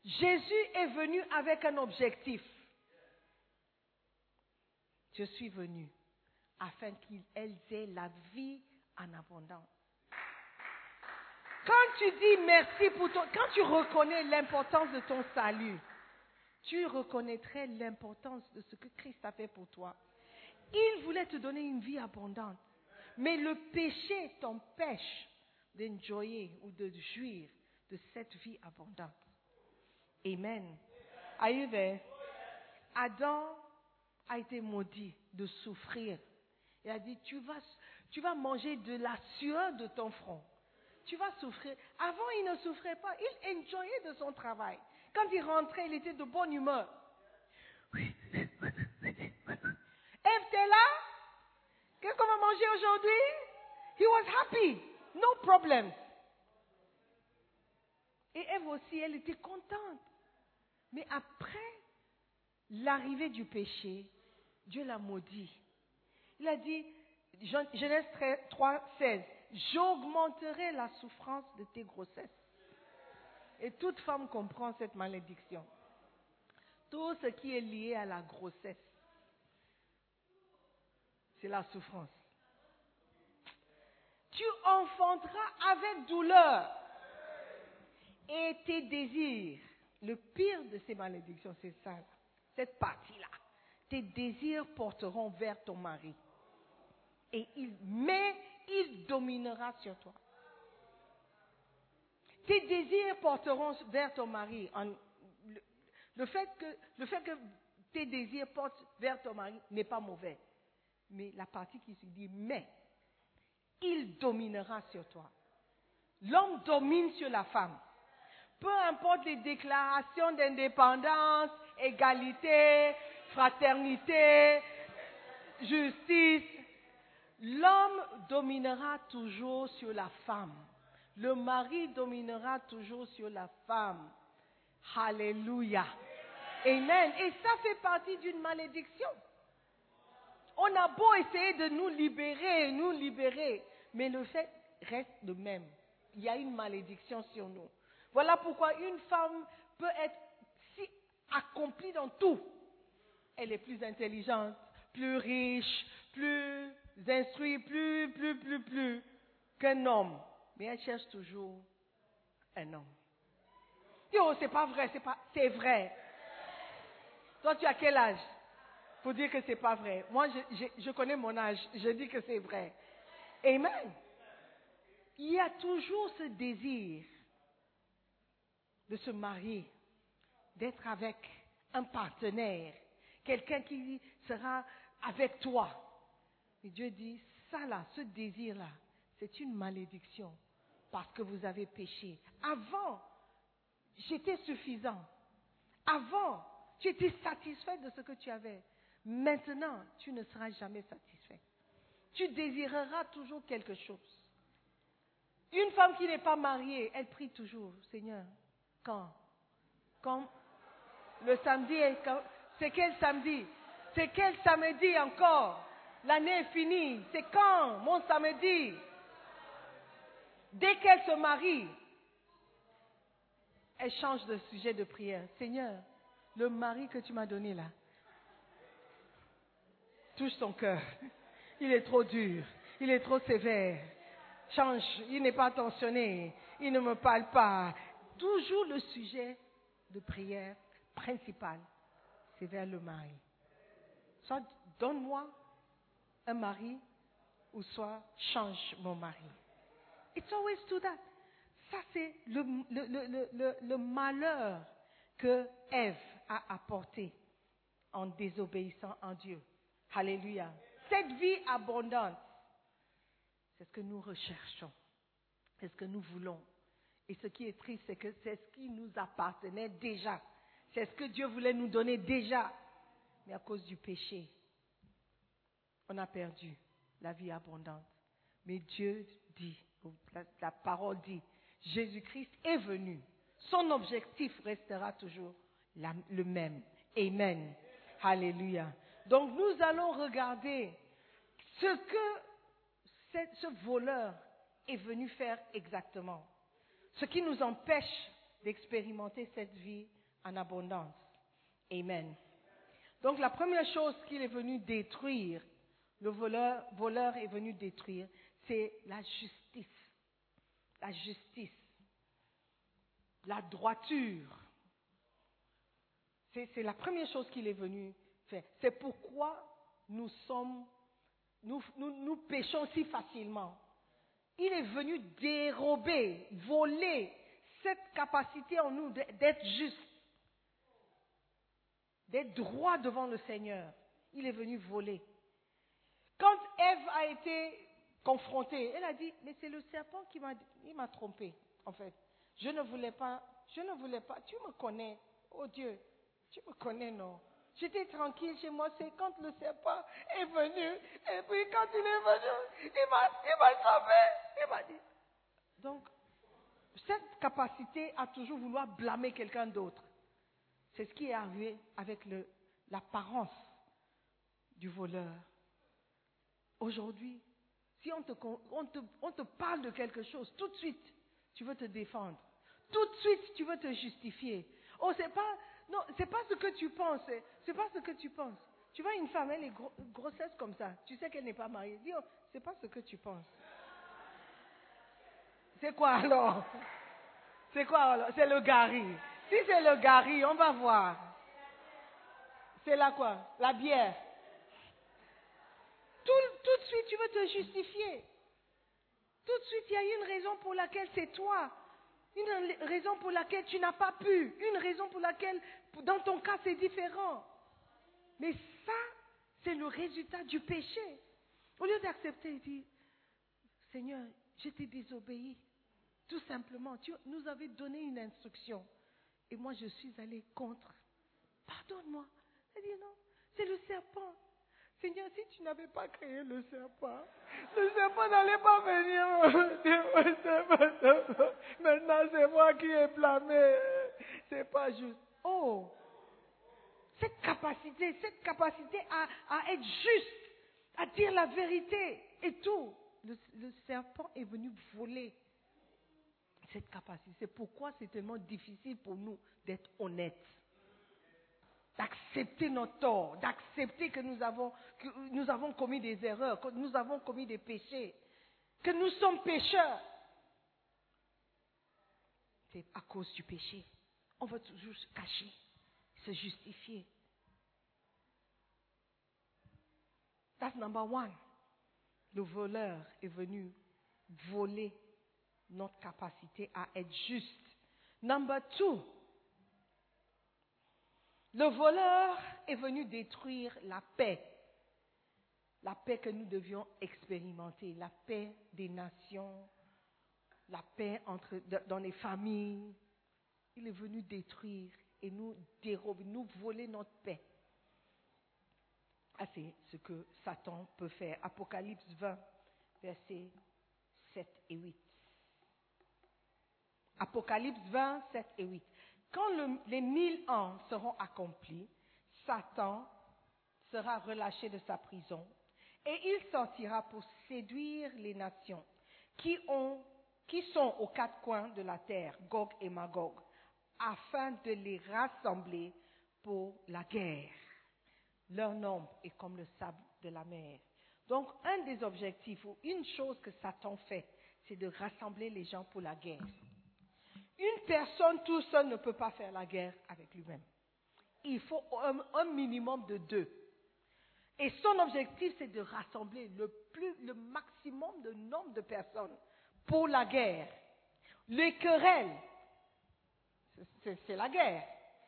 Jésus est venu avec un objectif. Je suis venu afin qu'elles aient la vie en abondance. Quand tu dis merci pour ton, quand tu reconnais l'importance de ton salut, tu reconnaîtrais l'importance de ce que Christ a fait pour toi. Il voulait te donner une vie abondante. Mais le péché t'empêche d'enjoyer ou de jouir de cette vie abondante. Amen. Are you there? Adam a été maudit de souffrir. Il a dit, tu vas, tu vas manger de la sueur de ton front. Tu vas souffrir. Avant, il ne souffrait pas. Il enjoyait de son travail. Quand il rentrait, il était de bonne humeur. [LAUGHS] Eve, t'es là? Qu'est-ce qu'on va manger aujourd'hui? He was happy. No problem. Et Eve aussi, elle était contente. Mais après l'arrivée du péché, Dieu l'a maudit. Il a dit, Genèse 3, 16, j'augmenterai la souffrance de tes grossesses. Et toute femme comprend cette malédiction. Tout ce qui est lié à la grossesse, c'est la souffrance. Tu enfanteras avec douleur et tes désirs. Le pire de ces malédictions, c'est ça, cette partie-là. Tes désirs porteront vers ton mari. Et il, mais il dominera sur toi. Tes désirs porteront vers ton mari. le, fait que, le fait que tes désirs portent vers ton mari n'est pas mauvais. Mais la partie qui se dit mais, il dominera sur toi. L'homme domine sur la femme. Peu importe les déclarations d'indépendance, égalité, fraternité, justice, l'homme dominera toujours sur la femme. Le mari dominera toujours sur la femme. Alléluia. Amen. Et ça fait partie d'une malédiction. On a beau essayer de nous libérer, nous libérer, mais le fait reste le même. Il y a une malédiction sur nous. Voilà pourquoi une femme peut être si accomplie dans tout. Elle est plus intelligente, plus riche, plus instruite, plus, plus, plus, plus qu'un homme. Mais elle cherche toujours un homme. Yo, c'est pas vrai, c'est pas, c'est vrai. Toi, tu as quel âge? Pour dire que c'est pas vrai. Moi, je, je, connais mon âge, je dis que c'est vrai. Amen. Il y a toujours ce désir de se marier, d'être avec un partenaire, quelqu'un qui sera avec toi. Et Dieu dit, ça là, ce désir-là, c'est une malédiction parce que vous avez péché. Avant, j'étais suffisant. Avant, tu étais satisfait de ce que tu avais. Maintenant, tu ne seras jamais satisfait. Tu désireras toujours quelque chose. Une femme qui n'est pas mariée, elle prie toujours, Seigneur, quand? Quand? Le samedi, c'est quel samedi? C'est quel samedi encore? L'année est finie. C'est quand? Mon samedi. Dès qu'elle se marie, elle change de sujet de prière. Seigneur, le mari que tu m'as donné là, touche son cœur. Il est trop dur. Il est trop sévère. Change. Il n'est pas attentionné. Il ne me parle pas. Toujours le sujet de prière principal, c'est vers le mari. Soit donne-moi un mari ou soit change mon mari. It's always to that. Ça, c'est le, le, malheur que Ève a apporté en désobéissant en Dieu. Alléluia. Cette vie abondante, c'est ce que nous recherchons, c'est ce que nous voulons. Et ce qui est triste, c'est que c'est ce qui nous appartenait déjà. C'est ce que Dieu voulait nous donner déjà. Mais à cause du péché, on a perdu la vie abondante. Mais Dieu dit, la, la parole dit, Jésus-Christ est venu. Son objectif restera toujours le même. Amen. Alléluia. Donc nous allons regarder ce que ce voleur est venu faire exactement. Ce qui nous empêche d'expérimenter cette vie en abondance. Amen. Donc la première chose qu'il est venu détruire, le voleur, est venu détruire, c'est la justice. La justice. La droiture. C'est la première chose qu'il est venu C'est pourquoi nous sommes, nous, nous, péchons si facilement. Il est venu dérober, voler cette capacité en nous d'être- d'être juste, d'être droit devant le Seigneur. Il est venu voler. Quand Ève a été confrontée, elle a dit, mais c'est le serpent qui m'a il m'a trompé, en fait. Je ne voulais pas, je ne voulais pas, tu me connais, oh Dieu, tu me connais, non. J'étais tranquille chez moi, c'est quand le serpent est venu, et puis quand il est venu, il m'a, il m'a il m'a dit. Donc, cette capacité à toujours vouloir blâmer quelqu'un d'autre, c'est ce qui est arrivé avec le- l'apparence du voleur. Aujourd'hui, si on te, on, te, on te parle de quelque chose, tout de suite, tu veux te défendre. Tout de suite, tu veux te justifier. Oh, c'est pas, non, c'est pas ce que tu penses. c'est- C'est pas ce que tu penses. Tu vois une femme, elle est gro- grossesse comme ça. Tu sais qu'elle n'est pas mariée. Dis, oh, c'est pas ce que tu penses. C'est quoi alors? C'est quoi alors? C'est le gari. Si c'est le gari, on va voir. C'est la quoi? La bière. Tout, tout de suite, tu veux te justifier. Tout de suite, il y a une raison pour laquelle c'est toi. Une raison pour laquelle tu n'as pas pu. Une raison pour laquelle, dans ton cas, c'est différent. Mais ça, c'est le résultat du péché. Au lieu d'accepter, il dit, Seigneur, je t'ai désobéi. Tout simplement, tu nous avais donné une instruction. Et moi, je suis allé contre. Pardonne-moi. Elle dit non, c'est le serpent. Seigneur, si tu n'avais pas créé le serpent, le serpent n'allait pas venir. [LAUGHS] Maintenant, c'est moi qui ai blâmé. C'est pas juste. Oh, cette capacité, cette capacité à, à être juste, à dire la vérité et tout. Le serpent est venu voler cette capacité. C'est pourquoi c'est tellement difficile pour nous d'être honnêtes d'accepter notre tort, d'accepter que nous avons, que nous avons commis des erreurs, que nous avons commis des péchés, que nous sommes pécheurs. C'est à cause du péché. On va toujours se cacher, se justifier. That's number one. Le voleur est venu voler notre capacité à être juste. Number two, le voleur est venu détruire la paix. La paix que nous devions expérimenter, la paix des nations, la paix dans les familles. Il est venu détruire et nous dérober, nous voler notre paix. Ah, c'est ce que Satan peut faire. Apocalypse 20, versets 7 et 8. Apocalypse 20, 7 et 8. Quand le- les mille ans seront accomplis, Satan sera relâché de sa prison et il sortira pour séduire les nations qui sont aux quatre coins de la terre, Gog et Magog, afin de les rassembler pour la guerre. Leur nombre est comme le sable de la mer. Donc, un des objectifs ou une chose que Satan fait, c'est de rassembler les gens pour la guerre. Une personne tout seul ne peut pas faire la guerre avec lui-même. Il faut un, minimum de deux. Et son objectif, c'est de rassembler le, le maximum de nombre de personnes pour la guerre. Les querelles, c'est la guerre.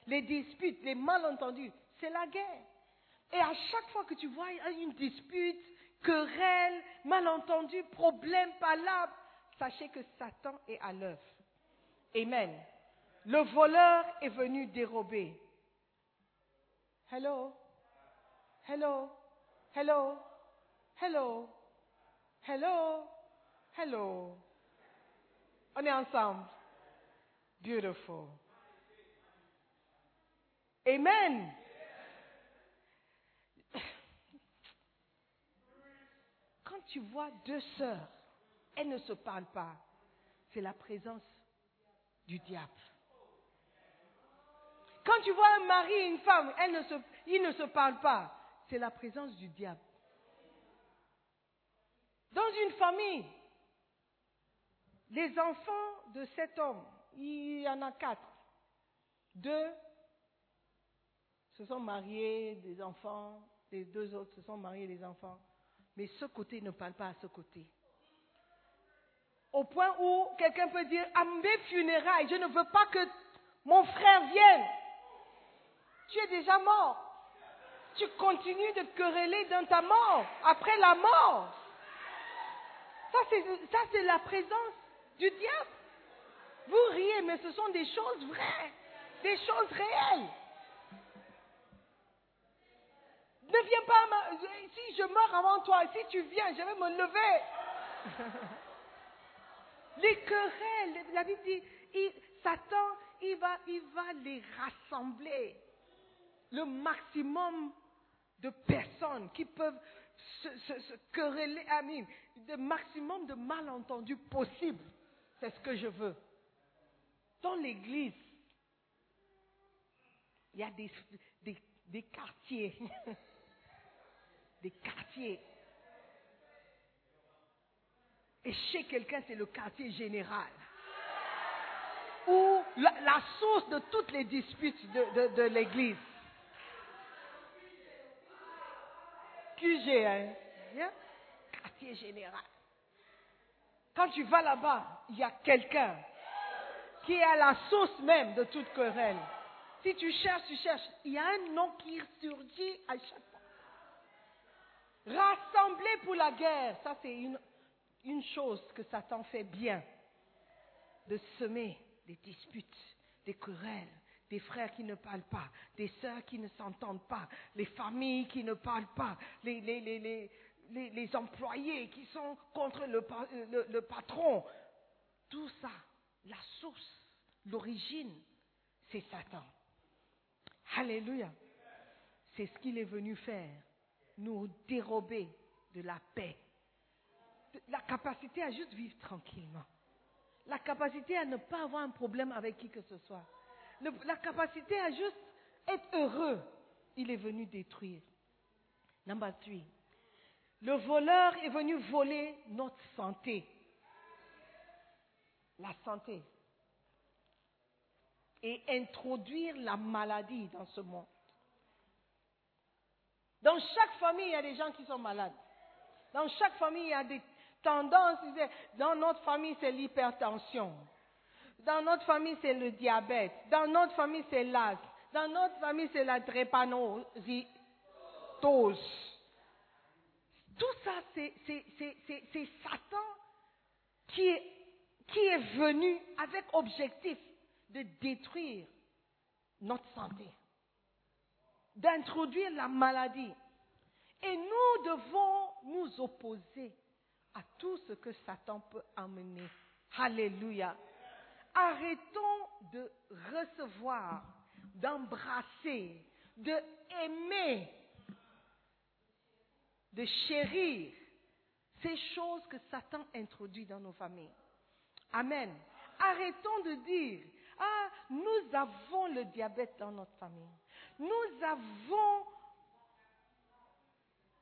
Les disputes, les malentendus, c'est la guerre. Et à chaque fois que tu vois une dispute, querelle, malentendu, problème, palabre, sachez que Satan est à l'œuvre. Amen. Le voleur est venu dérober. Hello? Hello? Hello? Hello? Hello? Hello? On est ensemble. Beautiful. Amen. Quand tu vois deux sœurs, elles ne se parlent pas, c'est la présence du diable. Quand tu vois un mari et une femme, elles ne se, ils ne se parlent pas, c'est la présence du diable. Dans une famille, les enfants de cet homme, il y en a quatre. Deux se sont mariés, des enfants, les deux autres se sont mariés, des enfants. Mais ce côté ne parle pas à ce côté. Au point où quelqu'un peut dire, à mes funérailles, je ne veux pas que mon frère vienne. Tu es déjà mort. Tu continues de quereller dans ta mort, après la mort. Ça, c'est, la présence du diable. Vous riez, mais ce sont des choses vraies, des choses réelles. Ne viens pas, si je meurs avant toi, si tu viens, je vais me lever. [LAUGHS] les querelles, la Bible dit, Satan, il va, les rassembler. Le maximum de personnes qui peuvent se, quereller, le maximum de malentendus possible. C'est ce que je veux. Dans l'église, il y a des quartiers. des quartiers. [LAUGHS] Et chez quelqu'un, c'est le quartier général. Ou la, source de toutes les disputes de, l'église. QG, hein? Quartier général. Quand tu vas là-bas, il y a quelqu'un qui est à la source même de toute querelle. Si tu cherches, tu cherches, il y a un nom qui surgit à chaque fois. Rassembler pour la guerre, ça c'est une, une chose que Satan fait bien. De semer des disputes, des querelles, des frères qui ne parlent pas, des sœurs qui ne s'entendent pas, les familles qui ne parlent pas, les, les, les, les, employés qui sont contre le, pa- le- le patron. Tout ça, la source, l'origine, c'est Satan. Alléluia. C'est ce qu'il est venu faire, nous dérober de la paix, la capacité à juste vivre tranquillement, la capacité à ne pas avoir un problème avec qui que ce soit, la capacité à juste être heureux. Il est venu détruire. Number three. Le voleur est venu voler notre santé. La santé. Et introduire la maladie dans ce monde. Dans chaque famille, il y a des gens qui sont malades. Dans chaque famille, il y a des tendances. Dans notre famille, c'est l'hypertension. Dans notre famille, c'est le diabète. Dans notre famille, c'est l'asthme. Dans notre famille, c'est la drépanocytose. Tout ça, c'est Satan qui est, qui est venu avec objectif de détruire notre santé, d'introduire la maladie. Et nous devons nous opposer à tout ce que Satan peut amener. Alléluia. Arrêtons de recevoir, d'embrasser, de aimer, de chérir ces choses que Satan introduit dans nos familles. Amen. Arrêtons de dire, ah, nous avons le diabète dans notre famille. Nous avons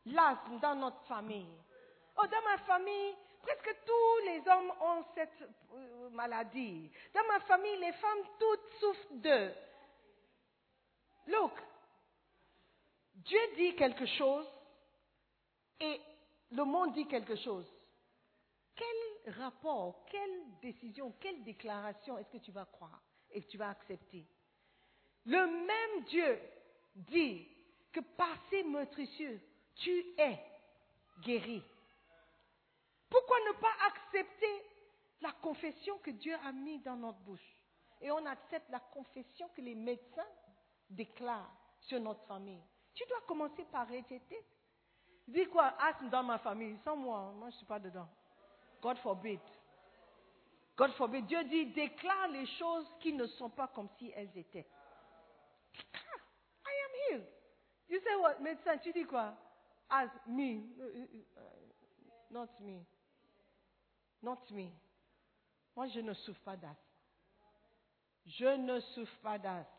l'asthme dans notre famille. Oh, dans ma famille, presque tous les hommes ont cette euh, maladie. Dans ma famille, les femmes toutes souffrent d'eux. Look, Dieu dit quelque chose et le monde dit quelque chose. Quel rapport, quelle décision, quelle déclaration est-ce que tu vas croire et que tu vas accepter? Le même Dieu dit que par ces meurtrissures, tu es guéri. Pourquoi ne pas accepter la confession que Dieu a mise dans notre bouche? Et on accepte la confession que les médecins déclarent sur notre famille. Tu dois commencer par rejeter. Dis quoi? Asthme dans ma famille, sans moi, moi je ne suis pas dedans. God forbid. God forbid. Dieu dit déclare les choses qui ne sont pas comme si elles étaient. I am healed. You say what? Médecin, tu dis quoi? As me. Not me. Not me. Moi, je ne souffre pas d'asthme. Je ne souffre pas d'asthme.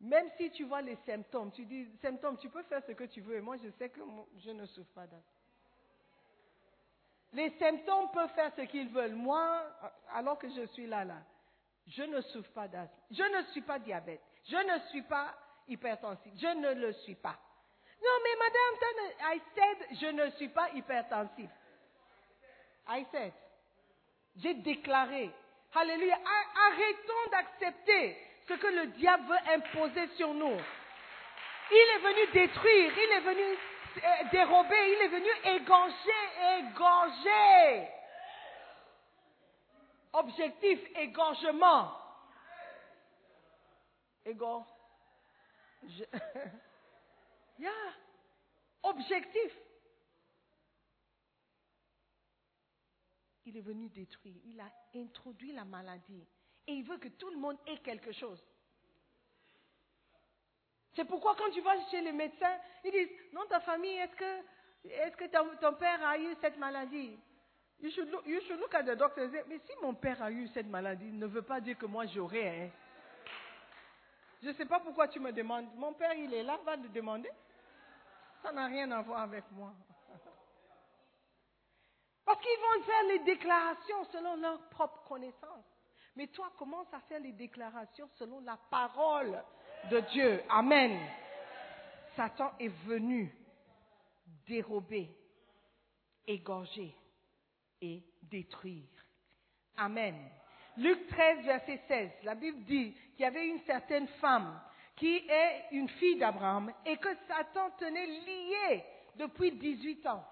Même si tu vois les symptômes, tu dis, symptômes, tu peux faire ce que tu veux. Et moi, je sais que je ne souffre pas d'asthme. Les symptômes peuvent faire ce qu'ils veulent. Moi, alors que je suis là, là, je ne souffre pas d'asthme. Je ne suis pas diabète. Je ne suis pas hypertensif. Je ne le suis pas. Non, mais madame, I said, je ne suis pas hypertensif. I said. J'ai déclaré. Alléluia. Arrêtons d'accepter ce que le diable veut imposer sur nous. Il est venu détruire, il est venu euh, dérober, il est venu égorger, égorger. Objectif, égorgement. Égor. [LAUGHS] Yeah. Objectif. Il est venu détruire. Il a introduit la maladie. Et il veut que tout le monde ait quelque chose. C'est pourquoi quand tu vas chez les médecins, ils disent, non, ta famille, est-ce que, est-ce que ton, père a eu cette maladie? You should, look, you should look at the doctor and say, mais si mon père a eu cette maladie, ne veut pas dire que moi j'aurai. Hein. Je ne sais pas pourquoi tu me demandes. Mon père, il est là, va te demander. Ça n'a rien à voir avec moi. Parce qu'ils vont faire les déclarations selon leur propre connaissance. Mais toi, commence à faire les déclarations selon la parole de Dieu. Amen. Satan est venu dérober, égorger et détruire. Amen. Luc 13, verset 16, la Bible dit qu'il y avait une certaine femme qui est une fille d'Abraham et que Satan tenait liée depuis 18 ans.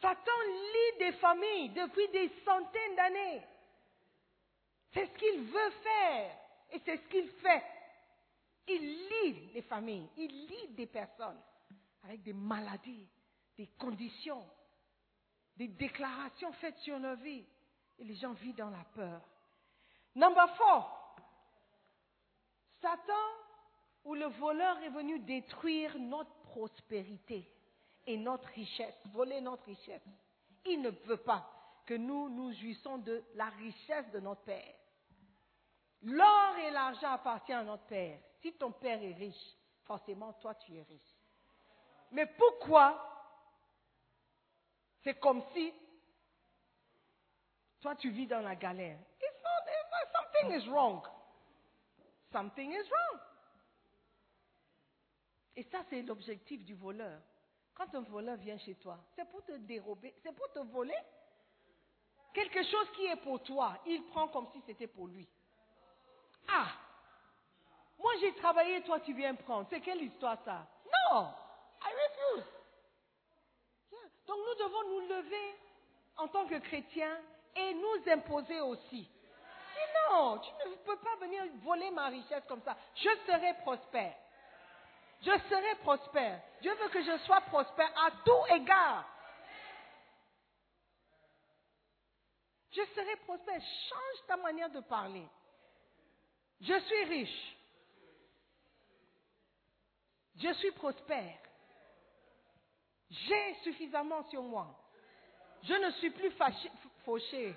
Satan lie des familles depuis des centaines d'années. C'est ce qu'il veut faire et c'est ce qu'il fait. Il lie les familles, il lie des personnes avec des maladies, des conditions, des déclarations faites sur leur vie. Et les gens vivent dans la peur. Number four. Satan ou le voleur est venu détruire notre prospérité et notre richesse, voler notre richesse. Il ne veut pas que nous nous jouissons de la richesse de notre Père. L'or et l'argent appartiennent à notre Père. Si ton Père est riche, forcément toi tu es riche. Mais pourquoi c'est comme si toi tu vis dans la galère? Something is wrong. Something is wrong. Et ça, c'est l'objectif du voleur. Quand un voleur vient chez toi, c'est pour te dérober, c'est pour te voler. Quelque chose qui est pour toi, il prend comme si c'était pour lui. Ah Moi j'ai travaillé, toi tu viens prendre. C'est quelle histoire ça? Non I refuse. Donc nous devons nous lever en tant que chrétiens et nous imposer aussi. non, tu ne peux pas venir voler ma richesse comme ça. Je serai prospère. Je serai prospère. Dieu veut que je sois prospère à tout égard. Je serai prospère. Change ta manière de parler. Je suis riche. Je suis prospère. J'ai suffisamment sur moi. Je ne suis plus fauché.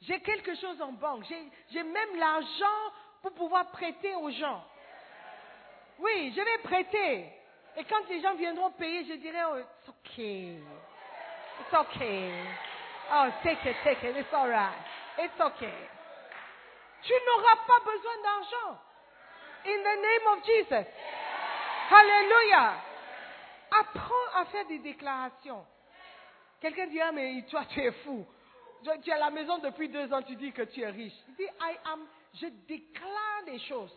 J'ai quelque chose en banque. J'ai même l'argent pour pouvoir prêter aux gens. Oui, je vais prêter. Et quand les gens viendront payer, je dirai, oh, it's okay. It's okay. Oh, take it, take it. It's all right. It's okay. Tu n'auras pas besoin d'argent. In the name of Jesus. Hallelujah. Apprends à faire des déclarations. Quelqu'un dira, mais toi, tu es fou. Tu tu es à la maison depuis deux ans, tu dis que tu es riche. Il dit, I am, je déclare des choses.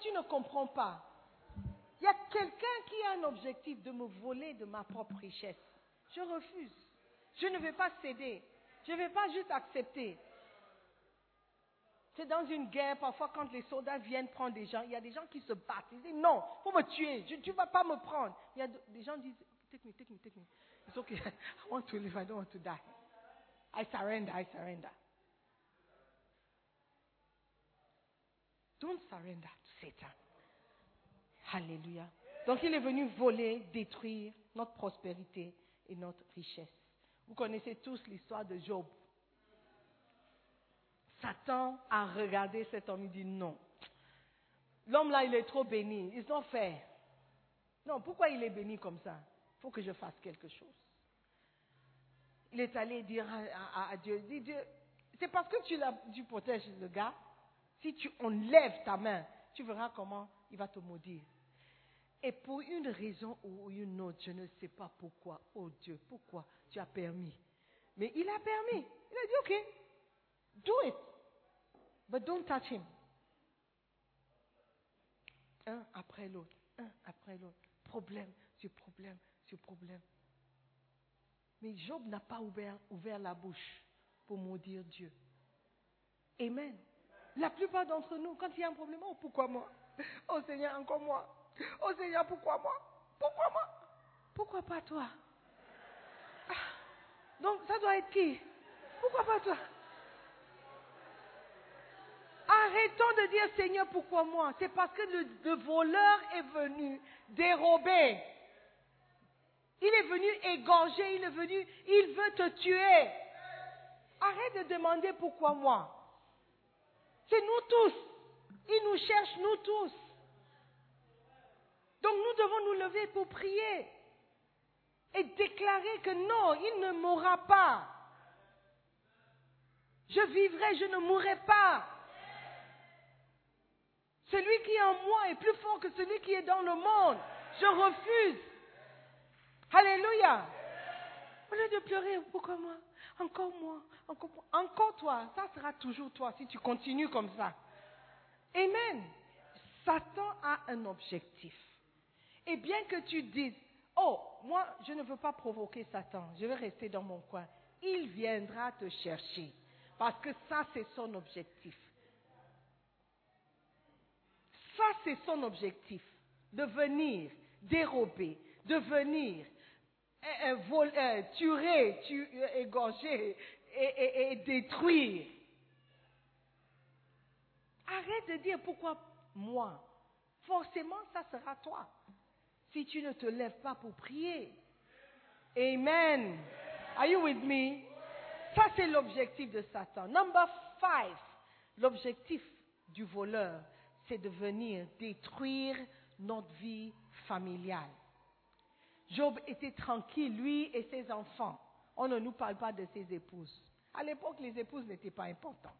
Tu ne comprends pas. Il y a quelqu'un qui a un objectif de me voler de ma propre richesse. Je refuse. Je ne vais pas céder. Je ne vais pas juste accepter. C'est dans une guerre, parfois quand les soldats viennent prendre des gens, il y a des gens qui se battent. Ils disent non, faut me tuer, tu ne vas pas me prendre. Il y a de- des gens qui disent, take me, take me, take me. It's okay, [LAUGHS] I want to live, I don't want to die. I surrender, I surrender. Don't surrender Satan. Alléluia. Donc il est venu voler, détruire notre prospérité et notre richesse. Vous connaissez tous l'histoire de Job. Satan a regardé cet homme et dit non. L'homme là, il est trop béni. Ils ont fait. Non, pourquoi il est béni comme ça? Il faut que je fasse quelque chose. Il est allé dire à, Dieu, dit Dieu, c'est parce que tu, tu protèges le gars. Si tu enlèves ta main, tu verras comment il va te maudire. Et pour une raison ou une autre, je ne sais pas pourquoi, oh Dieu, pourquoi tu as permis? Mais il a permis. Il a dit, OK, do it. But don't touch him. Un après l'autre, un après l'autre. Problème sur problème sur problème. Mais Job n'a pas ouvert, ouvert la bouche pour maudire Dieu. Amen. La plupart d'entre nous, quand il y a un problème, oh pourquoi moi? Oh Seigneur, encore moi. Oh Seigneur, pourquoi moi? Pourquoi moi? Pourquoi pas toi? Ah, Donc ça doit être qui? Pourquoi pas toi? Arrêtons de dire Seigneur, pourquoi moi? C'est parce que le, le voleur est venu dérober. Il est venu égorger, il est venu, il veut te tuer. Arrête de demander pourquoi moi. C'est nous tous. Il nous cherche, nous tous. Donc nous devons nous lever pour prier et déclarer que non, il ne mourra pas. Je vivrai, je ne mourrai pas. Celui qui est en moi est plus fort que celui qui est dans le monde. Je refuse. Alléluia. Au lieu de pleurer, pourquoi moi? Encore moi, encore, toi. Ça sera toujours toi si tu continues comme ça. Amen. Satan a un objectif. Et bien que tu dises, oh, moi, je ne veux pas provoquer Satan, je vais rester dans mon coin, il viendra te chercher. Parce que ça, c'est son objectif. Ça, c'est son objectif. De venir dérober, de venir euh, euh, euh, tuer, tu- euh, égorger et, et- et détruire. Arrête de dire pourquoi moi. Forcément, ça sera toi. Si tu ne te lèves pas pour prier. Amen. Are you with me? Ça, c'est l'objectif de Satan. Number five. L'objectif du voleur, c'est de venir détruire notre vie familiale. Job était tranquille, lui et ses enfants. On ne nous parle pas de ses épouses. À l'époque, les épouses n'étaient pas importantes.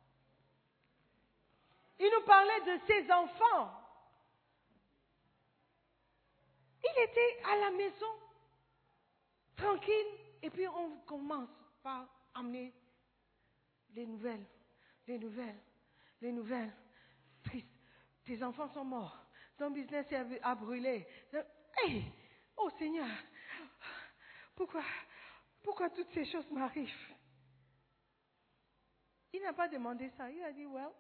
Il nous parlait de ses enfants. Il était à la maison, tranquille, et puis on commence par amener les nouvelles, les nouvelles, les nouvelles. Triste. Tes enfants sont morts. Ton business a brûlé. Oh Seigneur, pourquoi, pourquoi toutes ces choses m'arrivent? Il n'a pas demandé ça. Il a dit, well,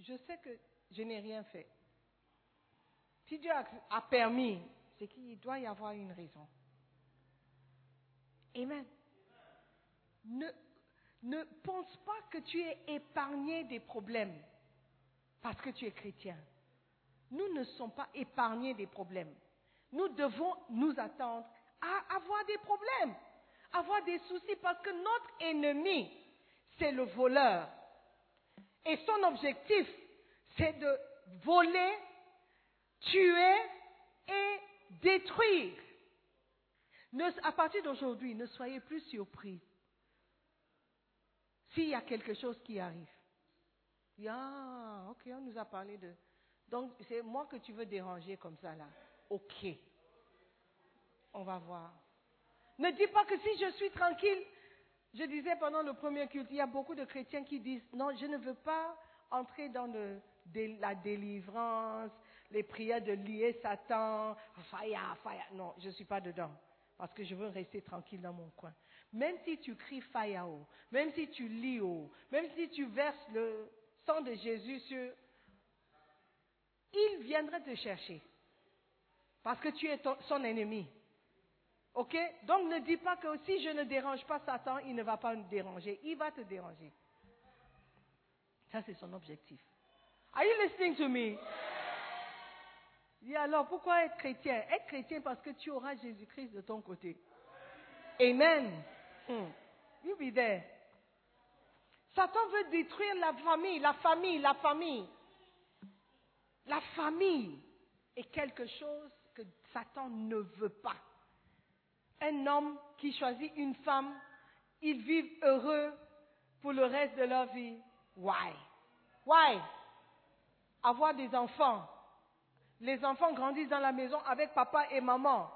je sais que je n'ai rien fait. Si Dieu a, permis, c'est qu'il doit y avoir une raison. Amen. Ne, ne pense pas que tu es épargné des problèmes parce que tu es chrétien. Nous ne sommes pas épargnés des problèmes. Nous devons nous attendre à avoir des problèmes, avoir des soucis parce que notre ennemi, c'est le voleur. Et son objectif, c'est de voler, tuer et détruire. À partir d'aujourd'hui, ne soyez plus surpris s'il y a quelque chose qui arrive. Ah, ok, on nous a parlé de... Donc, c'est moi que tu veux déranger comme ça, là. Ok. On va voir. Ne dis pas que si je suis tranquille, je disais pendant le premier culte, il y a beaucoup de chrétiens qui disent, non, je ne veux pas entrer dans la délivrance, les prières de lier Satan. Non, je ne suis pas dedans. Parce que je veux rester tranquille dans mon coin. Même si tu cries fire, même si tu lis, oh, même si tu verses le sang de Jésus sur... Il viendrait te chercher. Parce que tu es son ennemi. Ok? Donc ne dis pas que si je ne dérange pas Satan, il ne va pas me déranger. Il va te déranger. Ça, c'est son objectif. Are you listening to me? Dis alors, pourquoi être chrétien? Être chrétien parce que tu auras Jésus-Christ de ton côté. Amen. Hmm. You be there. Satan veut détruire la famille, la famille, la famille. La famille est quelque chose Satan ne veut pas. Un homme qui choisit une femme, ils vivent heureux pour le reste de leur vie. Why? Why? Avoir des enfants. Les enfants grandissent dans la maison avec papa et maman.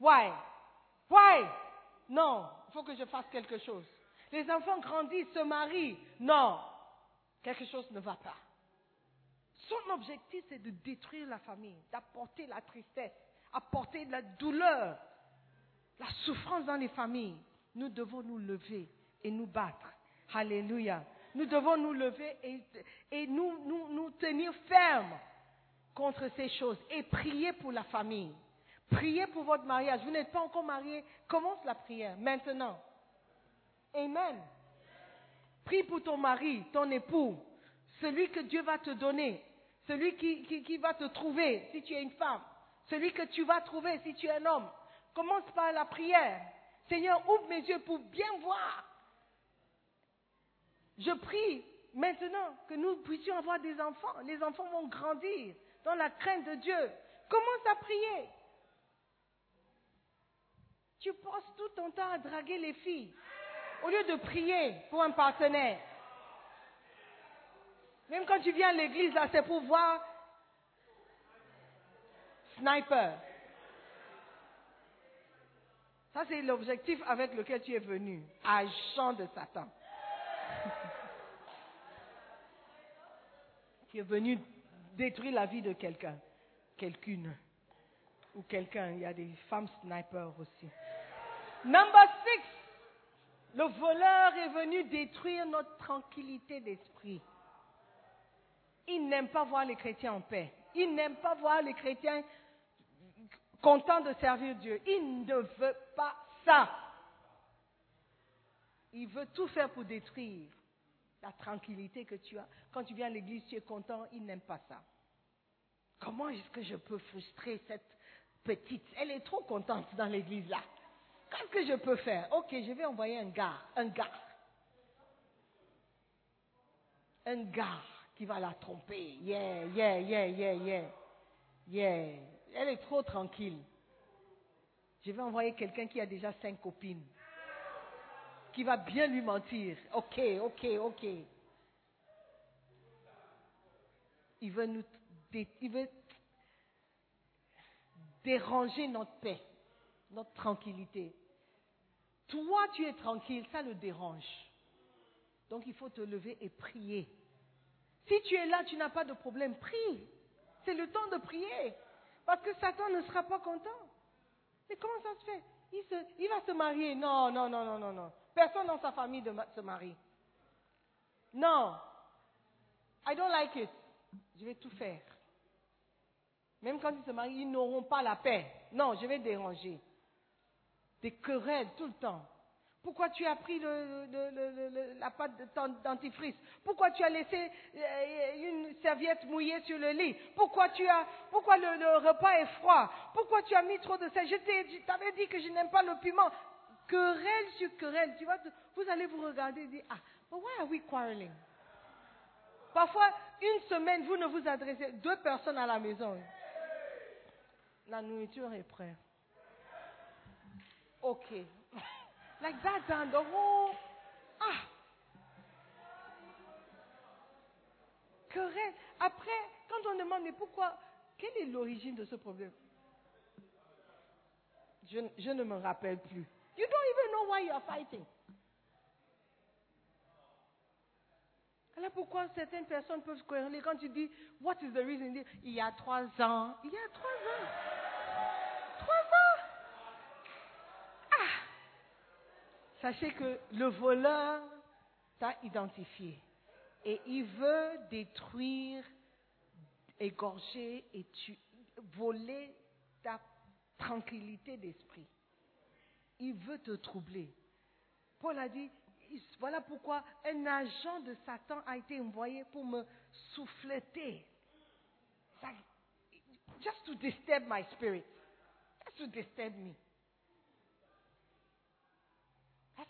Why? Why? Non, il faut que je fasse quelque chose. Les enfants grandissent, se marient. Non, quelque chose ne va pas. Son objectif, c'est de détruire la famille, d'apporter la tristesse, apporter la douleur, la souffrance dans les familles. Nous devons nous lever et nous battre. Alléluia. Nous devons nous lever et, nous, tenir fermes contre ces choses et prier pour la famille. Priez pour votre mariage. Vous n'êtes pas encore marié. Commence la prière maintenant. Amen. Prie pour ton mari, ton époux, celui que Dieu va te donner, celui qui va te trouver si tu es une femme, celui que tu vas trouver si tu es un homme. Commence par la prière. Seigneur, ouvre mes yeux pour bien voir. Je prie maintenant que nous puissions avoir des enfants. Les enfants vont grandir dans la crainte de Dieu. Commence à prier. Tu passes tout ton temps à draguer les filles au lieu de prier pour un partenaire. Même quand tu viens à l'église, là, c'est pour voir sniper. Ça, c'est l'objectif avec lequel tu es venu. Agent de Satan. [LAUGHS] qui est venu détruire la vie de quelqu'un, quelqu'une, ou quelqu'un. Il y a des femmes snipers aussi. Number six, le voleur est venu détruire notre tranquillité d'esprit. Il n'aime pas voir les chrétiens en paix. Il n'aime pas voir les chrétiens contents de servir Dieu. Il ne veut pas ça. Il veut tout faire pour détruire la tranquillité que tu as. Quand tu viens à l'église, tu es content, il n'aime pas ça. Comment est-ce que je peux frustrer cette petite? Elle est trop contente dans l'église là. Qu'est-ce que je peux faire? Ok, je vais envoyer un gars, un gars. Un gars qui va la tromper. Yeah, yeah, yeah, yeah, yeah. Yeah. Elle est trop tranquille. Je vais envoyer quelqu'un qui a déjà cinq copines qui va bien lui mentir. Ok, ok, ok. Il veut nous il veut déranger notre paix, notre tranquillité. Toi, tu es tranquille, ça le dérange. Donc il faut te lever et prier. Si tu es là, tu n'as pas de problème, prie. C'est le temps de prier. Parce que Satan ne sera pas content. Mais comment ça se fait? Il, se- il va se marier. Non, non, non, non, non, non. Personne dans sa famille de ma- se marie. Non. I don't like it. Je vais tout faire. Même quand ils se marient, ils n'auront pas la paix. Non, je vais déranger. Des querelles tout le temps. Pourquoi tu as pris la pâte de dentifrice? Pourquoi tu as laissé euh, une serviette mouillée sur le lit? Pourquoi tu as, pourquoi le, repas est froid? Pourquoi tu as mis trop de sel? Je t'avais dit que je n'aime pas le piment. Querelle sur querelle. Tu vois, vous allez vous regarder et dire, ah, but why are we quarreling? Parfois, une semaine, vous ne vous adressez deux personnes à la maison. La nourriture est prête. Ok. Like that, hein, the whole. Ah! Querelle. Après, quand on demande, mais pourquoi Quelle est l'origine de ce problème? Je, je ne me rappelle plus. You don't even know why you are fighting. Alors pourquoi certaines personnes peuvent se quereller quand tu dis What is the reason? Il y a trois ans. Il y a trois ans. Trois ans. Ah Sachez que le voleur t'a identifié et il veut détruire, égorger et voler ta tranquillité d'esprit. Il veut te troubler. Paul a dit, voilà pourquoi un agent de Satan a été envoyé pour me souffleter. Just to disturb my spirit. Just to disturb me.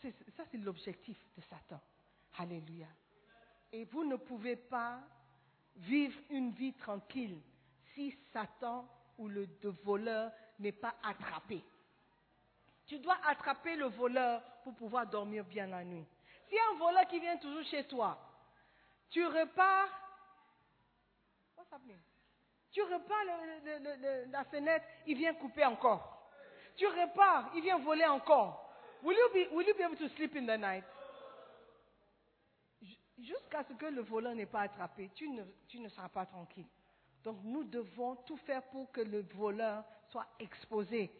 Ça, c'est, l'objectif de Satan. Alléluia. Et vous ne pouvez pas vivre une vie tranquille si Satan ou le voleur n'est pas attrapé. Tu dois attraper le voleur pour pouvoir dormir bien la nuit. A un voleur qui vient toujours chez toi, tu repars. Tu repars la fenêtre, il vient couper encore. Tu repars, il vient voler encore. Will you be, will you be able to sleep in the night? Ju- Jusqu'à ce que le voleur n'est pas attrapé, tu ne, seras pas tranquille. Donc nous devons tout faire pour que le voleur soit exposé.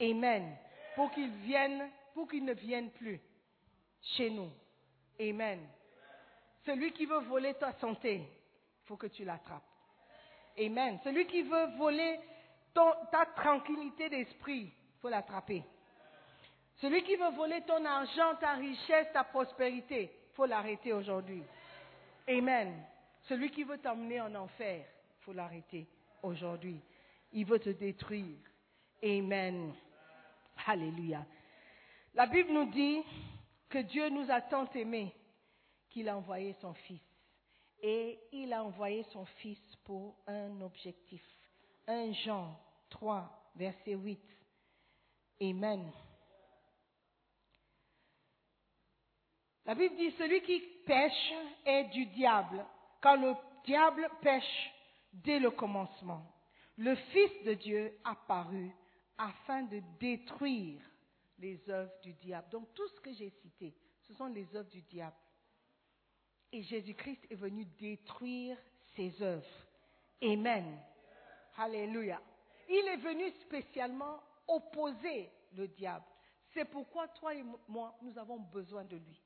Amen. Pour qu'il vienne, pour qu'il ne vienne plus chez nous. Amen. Celui qui veut voler ta santé, il faut que tu l'attrapes. Amen. Celui qui veut voler ta tranquillité d'esprit, il faut l'attraper. Celui qui veut voler ton argent, ta richesse, ta prospérité, il faut l'arrêter aujourd'hui. Amen. Celui qui veut t'emmener en enfer, il faut l'arrêter aujourd'hui. Il veut te détruire. Amen. Alléluia. La Bible nous dit que Dieu nous a tant aimés qu'il a envoyé son Fils. Et il a envoyé son Fils pour un objectif. 1 Jean 3, verset 8. Amen. La Bible dit, celui qui pêche est du diable, car le diable pêche dès le commencement. Le Fils de Dieu apparut afin de détruire les œuvres du diable. Donc tout ce que j'ai cité, ce sont les œuvres du diable. Et Jésus-Christ est venu détruire ces œuvres. Amen. Alléluia. Il est venu spécialement opposer le diable. C'est pourquoi toi et moi, nous avons besoin de lui.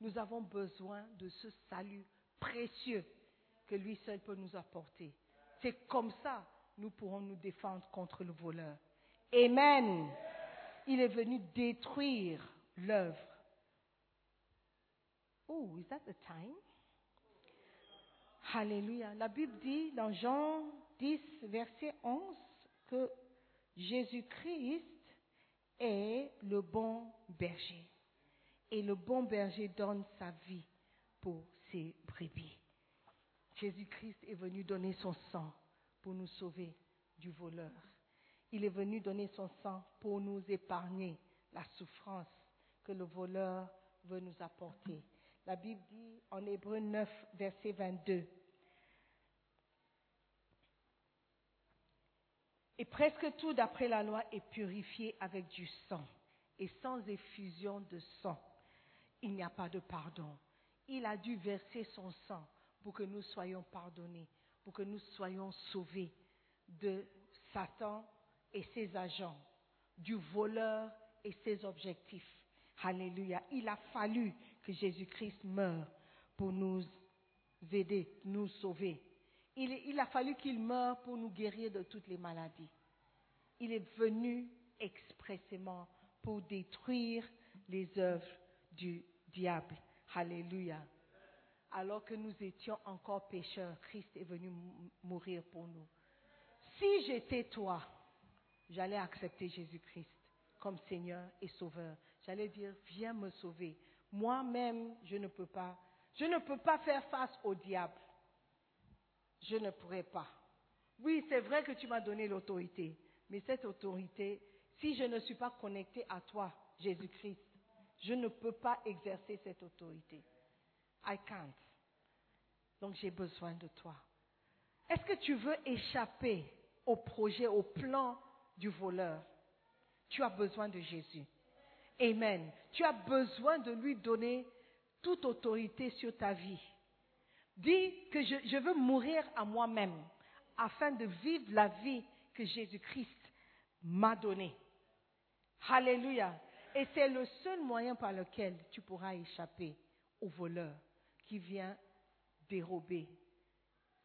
Nous avons besoin de ce salut précieux que lui seul peut nous apporter. C'est comme ça nous pourrons nous défendre contre le voleur. Amen. Il est venu détruire l'œuvre. Oh, is that the time? Alléluia. La Bible dit dans Jean 10, verset 11, que Jésus-Christ est le bon berger. Et le bon berger donne sa vie pour ses brebis. Jésus-Christ est venu donner son sang pour nous sauver du voleur. Il est venu donner son sang pour nous épargner la souffrance que le voleur veut nous apporter. La Bible dit en Hébreu 9, verset 22, Et presque tout d'après la loi est purifié avec du sang. Et sans effusion de sang, il n'y a pas de pardon. Il a dû verser son sang pour que nous soyons pardonnés, pour que nous soyons sauvés de Satan et ses agents, du voleur et ses objectifs. Alléluia. Il a fallu que Jésus-Christ meure pour nous aider, nous sauver. Il, il a fallu qu'il meure pour nous guérir de toutes les maladies. Il est venu expressément pour détruire les œuvres du diable. Alléluia. Alors que nous étions encore pécheurs, Christ est venu mourir pour nous. Si j'étais toi, j'allais accepter Jésus-Christ comme Seigneur et Sauveur. J'allais dire, viens me sauver. Moi-même, je ne peux pas. Je ne peux pas faire face au diable. Je ne pourrais pas. Oui, c'est vrai que tu m'as donné l'autorité, Mais cette autorité, si je ne suis pas connecté à toi, Jésus-Christ, je ne peux pas exercer cette autorité. I can't. Donc j'ai besoin de toi. Est-ce que tu veux échapper au projet, au plan du voleur? Tu as besoin de Jésus. Amen. Tu as besoin de lui donner toute autorité sur ta vie. Dis que je, veux mourir à moi-même afin de vivre la vie que Jésus-Christ m'a donnée. Alléluia. Et c'est le seul moyen par lequel tu pourras échapper au voleur qui vient dérober,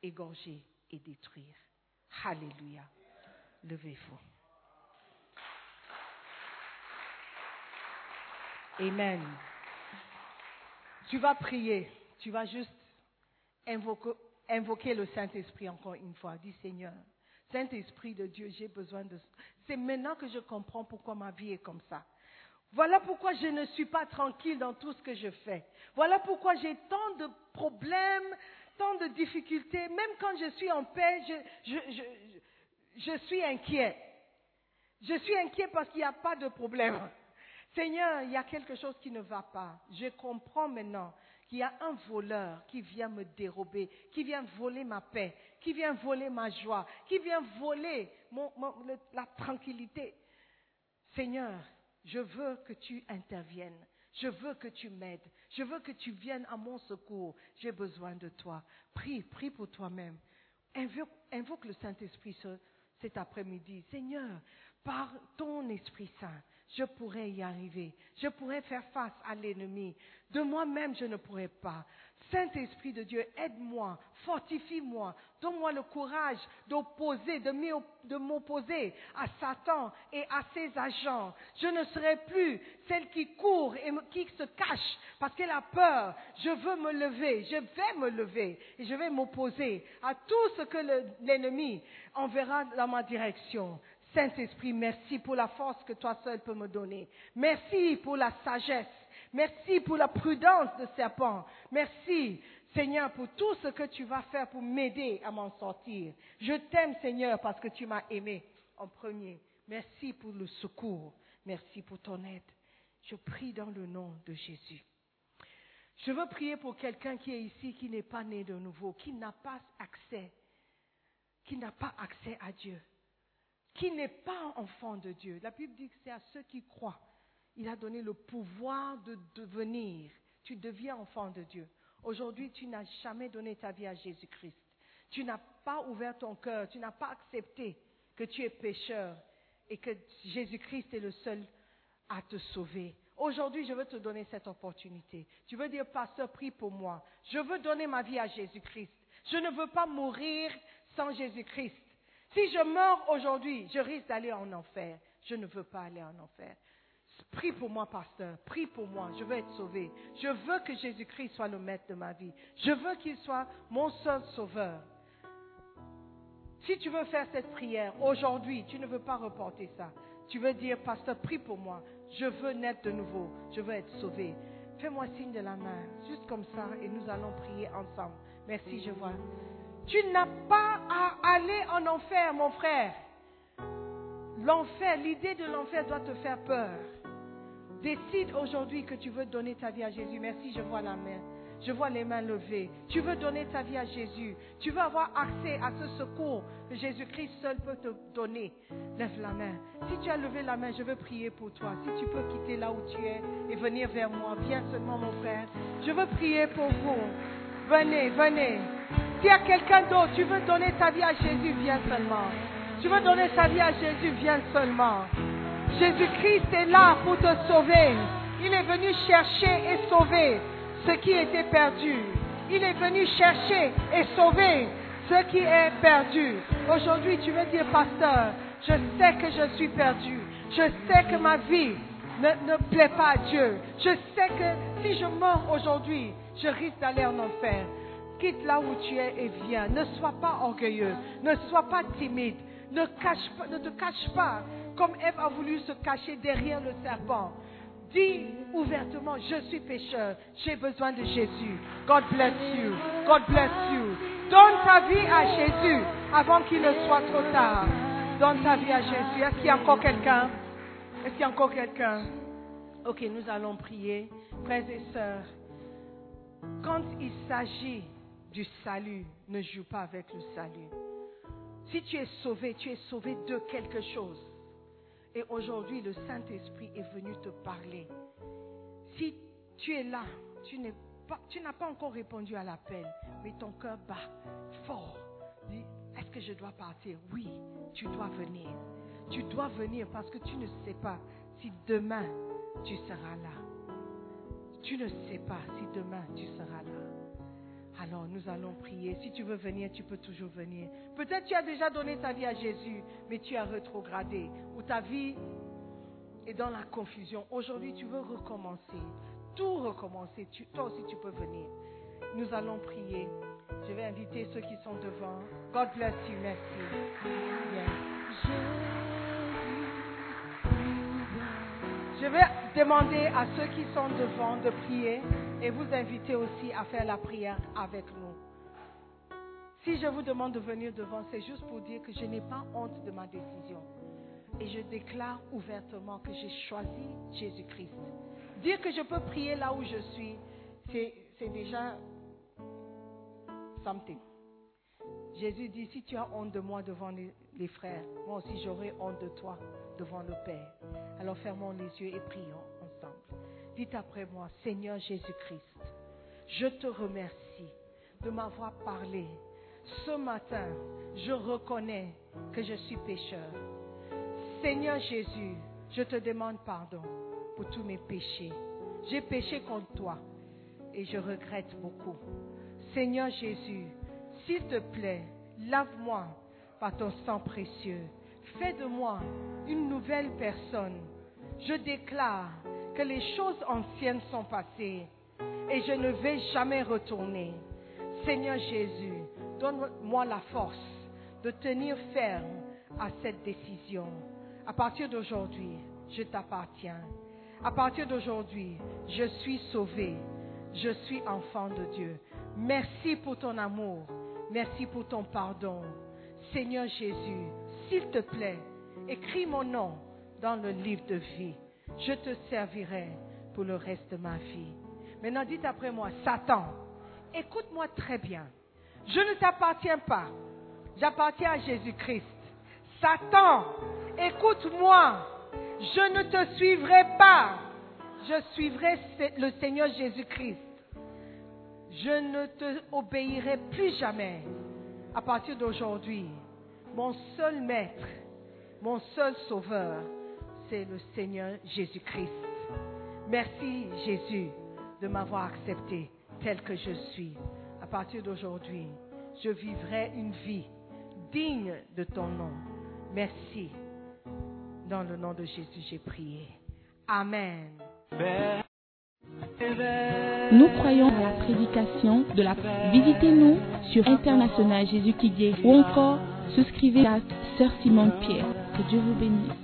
égorger et détruire. Alléluia. Levez-vous. Amen. Tu vas prier. Tu vas juste invoquer, invoquer le Saint-Esprit encore une fois. Dis Seigneur, Saint-Esprit de Dieu, j'ai besoin de... C'est maintenant que je comprends pourquoi ma vie est comme ça. Voilà pourquoi je ne suis pas tranquille dans tout ce que je fais. Voilà pourquoi j'ai tant de problèmes, tant de difficultés. Même quand je suis en paix, je, suis inquiet. Je suis inquiet parce qu'il n'y a pas de problème. [LAUGHS] Seigneur, il y a quelque chose qui ne va pas. Je comprends maintenant qu'il y a un voleur qui vient me dérober, qui vient voler ma paix, qui vient voler ma joie, qui vient voler la tranquillité. Seigneur, je veux que tu interviennes. Je veux que tu m'aides. Je veux que tu viennes à mon secours. J'ai besoin de toi. Prie, prie pour toi-même. Invoque, le Saint-Esprit ce- cet après-midi. Seigneur, par ton Esprit Saint, je pourrais y arriver. Je pourrais faire face à l'ennemi. De moi-même, je ne pourrais pas. Saint-Esprit de Dieu, aide-moi, fortifie-moi, donne-moi le courage d'opposer, de m'opposer à Satan et à ses agents. Je ne serai plus celle qui court et qui se cache parce qu'elle a peur. Je veux me lever, je vais me lever et je vais m'opposer à tout ce que le- l'ennemi enverra dans ma direction. Saint-Esprit, merci pour la force que toi seul peux me donner. Merci pour la sagesse. Merci pour la prudence de serpent. Merci, Seigneur, pour tout ce que tu vas faire pour m'aider à m'en sortir. Je t'aime, Seigneur, parce que tu m'as aimé en premier. Merci pour le secours. Merci pour ton aide. Je prie dans le nom de Jésus. Je veux prier pour quelqu'un qui est ici, qui n'est pas né de nouveau, qui n'a pas accès, qui n'a pas accès à Dieu qui n'est pas enfant de Dieu. La Bible dit que c'est à ceux qui croient. Il a donné le pouvoir de devenir. Tu deviens enfant de Dieu. Aujourd'hui, tu n'as jamais donné ta vie à Jésus-Christ. Tu n'as pas ouvert ton cœur. Tu n'as pas accepté que tu es pécheur et que Jésus-Christ est le seul à te sauver. Aujourd'hui, je veux te donner cette opportunité. Tu veux dire, pasteur, prie pour moi. Je veux donner ma vie à Jésus-Christ. Je ne veux pas mourir sans Jésus-Christ. Si je meurs aujourd'hui, je risque d'aller en enfer. Je ne veux pas aller en enfer. Prie pour moi, pasteur. Prie pour moi. Je veux être sauvé. Je veux que Jésus-Christ soit le maître de ma vie. Je veux qu'il soit mon seul sauveur. Si tu veux faire cette prière aujourd'hui, tu ne veux pas reporter ça. Tu veux dire, pasteur, prie pour moi. Je veux naître de nouveau. Je veux être sauvé. Fais-moi signe de la main, juste comme ça, et nous allons prier ensemble. Merci, je vois. Tu n'as pas à aller en enfer, mon frère. L'enfer, l'idée de l'enfer doit te faire peur. Décide aujourd'hui que tu veux donner ta vie à Jésus. Merci, je vois la main. Je vois les mains levées. Tu veux donner ta vie à Jésus. Tu veux avoir accès à ce secours que Jésus-Christ seul peut te donner. Lève la main. Si tu as levé la main, je veux prier pour toi. Si tu peux quitter là où tu es et venir vers moi, viens seulement, mon frère. Je veux prier pour vous. Venez, venez. S'il y a quelqu'un d'autre, tu veux donner ta vie à Jésus, viens seulement. Tu veux donner ta vie à Jésus, viens seulement. Jésus-Christ est là pour te sauver. Il est venu chercher et sauver ce qui était perdu. Il est venu chercher et sauver ce qui est perdu. Aujourd'hui, tu veux dire, pasteur, je sais que je suis perdu. Je sais que ma vie ne, ne plaît pas à Dieu. Je sais que si je meurs aujourd'hui, je risque d'aller en enfer. Quitte là où tu es et viens. Ne sois pas orgueilleux. Ne sois pas timide. Ne, ne te cache pas comme Ève a voulu se cacher derrière le serpent. Dis ouvertement, je suis pécheur, j'ai besoin de Jésus. God bless you. God bless you. Donne ta vie à Jésus avant qu'il ne soit trop tard. Donne ta vie à Jésus. Est-ce qu'il y a encore quelqu'un? Est-ce qu'il y a encore quelqu'un? Ok, nous allons prier. Frères et sœurs, quand il s'agit du salut, ne joue pas avec le salut. Si tu es sauvé, tu es sauvé de quelque chose. Et aujourd'hui, le Saint-Esprit est venu te parler. Si tu es là, tu n'as pas encore répondu à l'appel, mais ton cœur bat fort. Est-ce que je dois partir? Oui, tu dois venir. Tu dois venir parce que tu ne sais pas si demain tu seras là. Tu ne sais pas si demain tu seras là. Alors nous allons prier. Si tu veux venir, tu peux toujours venir. Peut-être tu as déjà donné ta vie à Jésus, mais tu as rétrogradé. Ou ta vie est dans la confusion. Aujourd'hui, tu veux recommencer. Tout recommencer. Tu- toi aussi, tu peux venir. Nous allons prier. Je vais inviter ceux qui sont devant. God bless you. Merci. Je vais demander à ceux qui sont devant de prier et vous inviter aussi à faire la prière avec nous. Si je vous demande de venir devant, c'est juste pour dire que je n'ai pas honte de ma décision. Et je déclare ouvertement que j'ai choisi Jésus-Christ. Dire que je peux prier là où je suis, c'est déjà something. Jésus dit, si tu as honte de moi devant les, les frères, moi aussi j'aurai honte de toi devant le Père. Alors fermons les yeux et prions ensemble. Dites après moi, Seigneur Jésus-Christ, je te remercie de m'avoir parlé. Ce matin, je reconnais que je suis pécheur. Seigneur Jésus, je te demande pardon pour tous mes péchés. J'ai péché contre toi et je regrette beaucoup. Seigneur Jésus, s'il te plaît, lave-moi par ton sang précieux. Fais de moi une nouvelle personne. Je déclare que les choses anciennes sont passées et je ne vais jamais retourner. Seigneur Jésus, donne-moi la force de tenir ferme à cette décision. À partir d'aujourd'hui, je t'appartiens. À partir d'aujourd'hui, je suis sauvé. Je suis enfant de Dieu. Merci pour ton amour. Merci pour ton pardon. Seigneur Jésus, s'il te plaît, écris mon nom dans le livre de vie. Je te servirai pour le reste de ma vie. Maintenant, dites après moi, Satan, écoute-moi très bien. Je ne t'appartiens pas. J'appartiens à Jésus-Christ. Satan, écoute-moi. Je ne te suivrai pas. Je suivrai le Seigneur Jésus-Christ. Je ne te obéirai plus jamais. À partir d'aujourd'hui, mon seul maître, mon seul sauveur, c'est le Seigneur Jésus-Christ. Merci Jésus de m'avoir accepté tel que je suis. À partir d'aujourd'hui, je vivrai une vie digne de ton nom. Merci. Dans le nom de Jésus, j'ai prié. Amen. Nous croyons à la prédication de la Visitez-nous sur International Jésus qui ou encore souscrivez à Sœur Simone Pierre. Que Dieu vous bénisse.